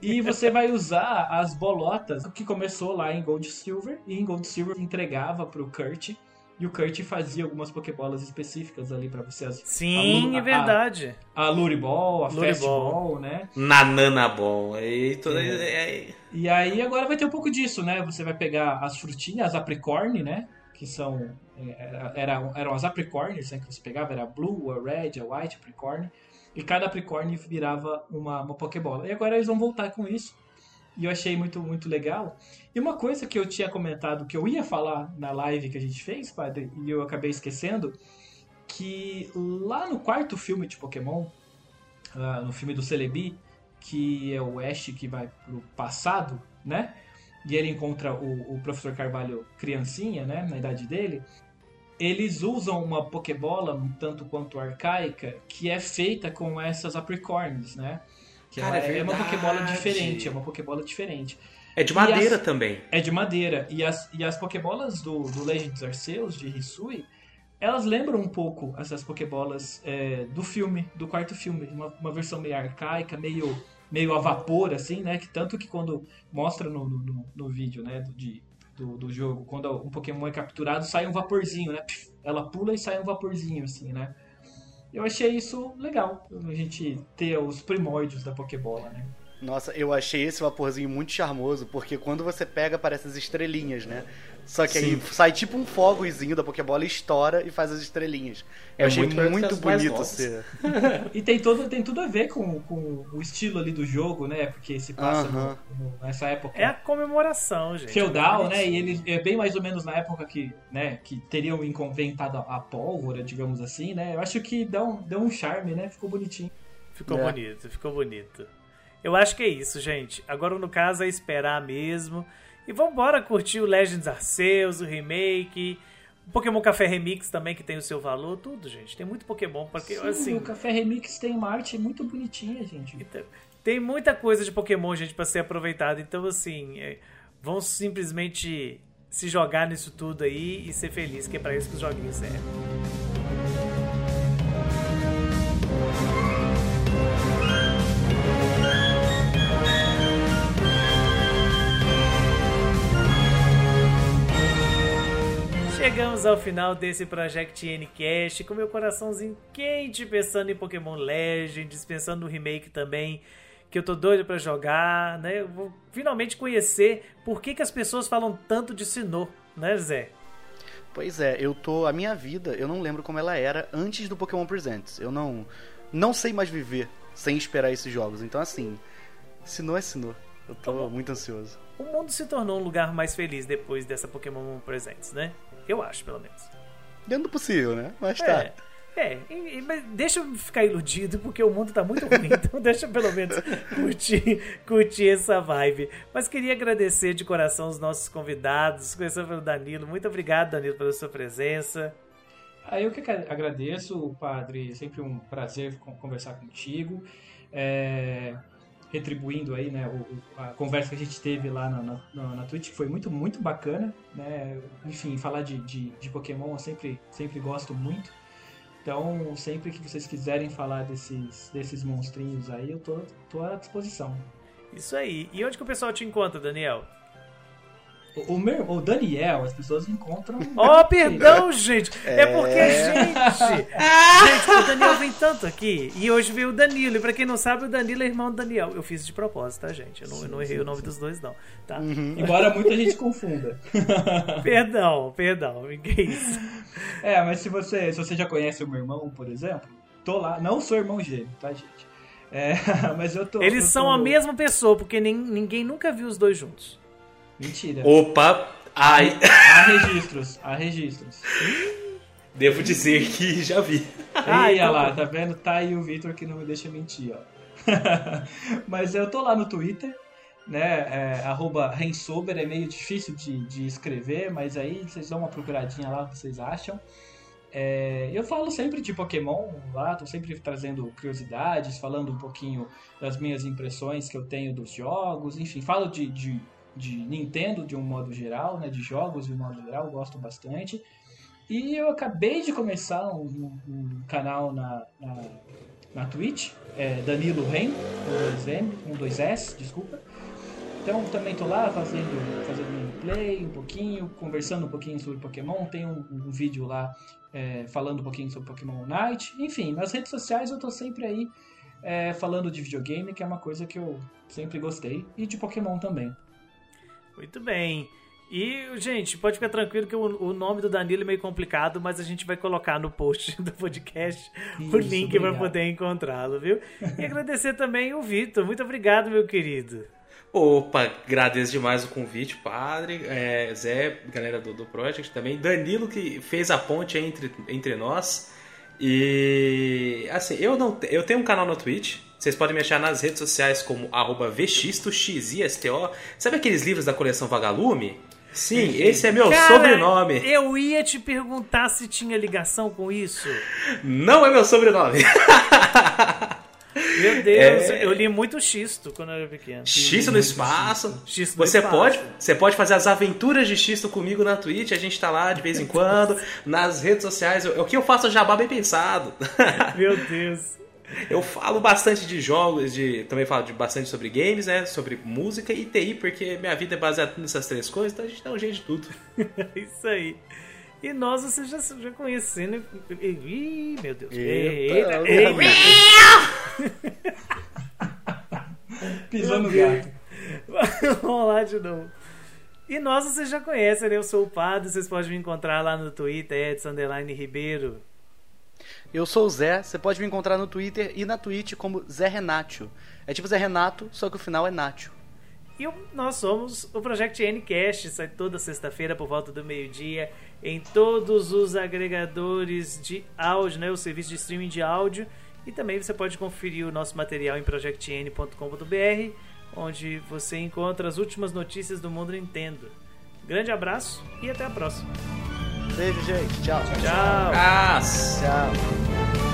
S3: E você vai usar as bolotas que começou lá em Gold Silver, e em Gold Silver entregava pro Kurt, e o Kurt fazia algumas Pokébolas específicas ali pra você. As,
S1: Sim,
S3: a,
S1: é verdade.
S3: A, a Luriball, a. Fastball, né?
S4: Nanana bom. E tudo,
S3: É. E aí agora vai ter um pouco disso, né? Você vai pegar as frutinhas, as apricorn, né? Que são. é, Era, eram as apricorns né, que você pegava, era a blue, a red, a white apricorn. E cada apricorn virava uma, uma Pokébola. E agora eles vão voltar com isso. E eu achei muito, muito legal. E uma coisa que eu tinha comentado, que eu ia falar na live que a gente fez, padre, e eu acabei esquecendo, que lá no quarto filme de Pokémon, no filme do Celebi, que é o Ash que vai pro passado, né? E ele encontra o, o professor Carvalho criancinha, né? Na idade dele. Eles usam uma Pokébola um tanto quanto arcaica, que é feita com essas apricorns, né? Que
S4: Cara, é
S3: é uma. Pokébola diferente, é uma Pokébola diferente.
S4: É de madeira
S3: as-
S4: também.
S3: É de madeira. E as, e as Pokébolas do, do Legends Arceus, de Hisui, elas lembram um pouco essas Pokébolas é, do filme, do quarto filme. Uma, uma versão meio arcaica, meio, meio a vapor, assim, né? Que tanto que quando mostra no, no, no- vídeo, né, do, de, do, do jogo, quando um Pokémon é capturado, sai um vaporzinho, né? Ela pula e sai um vaporzinho, assim, né? Eu achei isso legal, a gente ter os primórdios da Pokébola, né?
S2: Nossa, eu achei esse vaporzinho muito charmoso, porque quando você pega, aparece as estrelinhas, né? Só que aí sai tipo um fogozinho da Pokébola e estoura e faz as estrelinhas. Eu
S4: É
S2: achei
S4: muito
S2: muito, bonito ser. (laughs)
S3: E tem, todo, tem tudo a ver com, com o estilo ali do jogo, né? Porque se passa no-
S2: Aham.
S3: no- nessa época
S1: É a comemoração, gente.
S3: feudal, né? E ele é bem mais ou menos na época que, né, que teriam inventado a pólvora, digamos assim, né? Eu acho que dá um, deu um charme, né? Ficou bonitinho.
S1: Ficou
S2: É.
S1: bonito, ficou bonito. Eu acho que é isso, gente. Agora, no caso, é esperar mesmo. E vambora curtir o Legends Arceus, o remake, o Pokémon Café Remix também, que tem o seu valor, tudo, gente. Tem muito Pokémon, porque,
S3: Sim,
S1: assim...
S3: o Café Remix tem uma arte muito bonitinha, gente.
S1: Então, Tem muita coisa de Pokémon, gente, pra ser aproveitada. Então, assim, é, vão simplesmente se jogar nisso tudo aí e ser feliz, que é pra isso que os joguinhos servem. Chegamos ao final desse Project Ncast com meu coraçãozinho quente pensando em Pokémon Legends, pensando no remake também, que eu tô doido pra jogar, né? Eu vou finalmente conhecer por que, que as pessoas falam tanto de Sinnoh, né, Zé?
S2: Pois é, eu tô. A minha vida, eu não lembro como ela era antes do Pokémon Presents. Eu não. Não sei mais viver sem esperar esses jogos. Então, assim. Sinnoh é Sinnoh. Eu tô muito ansioso.
S1: O mundo se tornou um lugar mais feliz depois dessa Pokémon Presents, né? Eu acho, pelo menos.
S2: Dentro do possível, né? Mas tá.
S1: É, é e- e- mas deixa eu ficar iludido, porque o mundo tá muito ruim, (laughs) então deixa eu pelo menos curtir, curtir essa vibe. Mas queria agradecer de coração os nossos convidados, começando pelo Danilo. Muito obrigado, Danilo, pela sua presença.
S3: Aí eu que agra- agradeço, padre, sempre um prazer con- conversar contigo. É, retribuindo aí, né, o- a conversa que a gente teve lá na, na, na- na Twitch, que foi muito, muito bacana, né? Enfim, falar de, de, de Pokémon eu sempre, sempre gosto muito. Então, sempre que vocês quiserem falar desses, desses monstrinhos aí, eu tô, tô à disposição.
S1: Isso aí. E onde que o pessoal te encontra, Daniel?
S3: O, o, meu, o Daniel, as pessoas encontram. (laughs)
S1: Oh, perdão, gente! É porque, gente! (laughs) Gente, o Daniel vem tanto aqui. E hoje veio o Danilo. E pra quem não sabe, o Danilo é irmão do Daniel. Eu fiz de propósito, tá, gente? Eu não, eu não errei o nome dos dois, não. Tá?
S3: Embora muita gente confunda. (laughs)
S1: Perdão, perdão. Que isso?
S3: É, mas se você, se você já conhece o meu irmão, por exemplo, tô lá. Não sou irmão gêmeo, tá, gente? É, mas eu tô.
S1: Eles
S3: eu
S1: são
S3: tô...
S1: a mesma pessoa, porque nem, ninguém nunca viu os dois juntos.
S3: Mentira.
S4: Opa! Ai!
S3: Há registros, há registros.
S4: Devo dizer que já vi.
S3: Aí,
S1: então
S3: olha lá,
S1: tá.
S3: tá vendo? Tá aí o Victor que não me deixa mentir, ó. (laughs) Mas eu tô lá no Twitter, né? É, arroba Rensober, é meio difícil de, de escrever, mas aí vocês dão uma procuradinha lá, o que vocês acham. É, eu falo sempre de Pokémon lá, tô sempre trazendo curiosidades, falando um pouquinho das minhas impressões que eu tenho dos jogos, enfim, falo de, de, de Nintendo de um modo geral, né? De jogos de um modo geral, gosto bastante. E eu acabei de começar um, um- canal na, na, na Twitch, é Danilo Ren, com dois M, com dois S, desculpa. Então também tô lá fazendo, fazendo gameplay um pouquinho, conversando um pouquinho sobre Pokémon. Tem um, um vídeo lá é, falando um pouquinho sobre Pokémon Unite. Enfim, nas redes sociais eu tô sempre aí é, falando de videogame, que é uma coisa que eu sempre gostei, e de Pokémon também.
S1: Muito bem. E, gente, pode ficar tranquilo que o, o nome do Danilo é meio complicado, mas a gente vai colocar no post (laughs) do podcast o
S3: Isso,
S1: link para poder encontrá-lo, viu? E agradecer também o Vitor. Muito obrigado, meu querido.
S4: Opa, agradeço demais o convite, padre, é, Zé, galera do, do Project também, Danilo que fez a ponte entre, entre nós. E assim, eu não eu tenho um canal no Twitch. Vocês podem me achar nas redes sociais como arroba vxisto, X-I-S-T-O. Sabe aqueles livros da coleção Vagalume? Sim, esse é meu
S1: Cara,
S4: sobrenome.
S1: Eu ia te perguntar se tinha ligação com isso.
S4: Não é meu sobrenome.
S1: Meu Deus,
S4: É.
S1: eu li muito Xisto quando eu era pequeno.
S4: Xisto no espaço.
S1: Xisto no
S4: Você
S1: espaço.
S4: pode, você pode fazer as aventuras de Xisto comigo na Twitch, a gente tá lá de vez em quando, (laughs) nas redes sociais. O que eu faço é jabá bem pensado.
S1: Meu Deus.
S4: Eu falo bastante de jogos, de também falo de bastante sobre games, né, sobre música e TI, porque minha vida é baseada nessas três coisas, então a gente dá um jeito de tudo. (laughs)
S1: Isso aí. E nós, você já, já conhecendo. Ih, meu Deus.
S2: Eita,
S1: Eita, eita.
S3: Pisando no gato. (laughs)
S1: Vamos lá de novo. E nós vocês já conhecem, né? Eu sou o Padre, vocês podem me encontrar lá no Twitter, Underline Ribeiro.
S2: Eu sou o Zé, você pode me encontrar no Twitter e na Twitch como Zé Renatio. É tipo Zé Renato, só que o final é Natio.
S1: E nós somos o Project Ncast, sai toda sexta-feira por volta do meio-dia em todos os agregadores de áudio, né? O serviço de streaming de áudio. E também você pode conferir o nosso material em projectn.com.br, onde você encontra as últimas notícias do mundo Nintendo. Grande abraço e até a próxima.
S2: Beijo, gente. Tchau.
S1: Tchau!
S4: Ah,
S2: Tchau.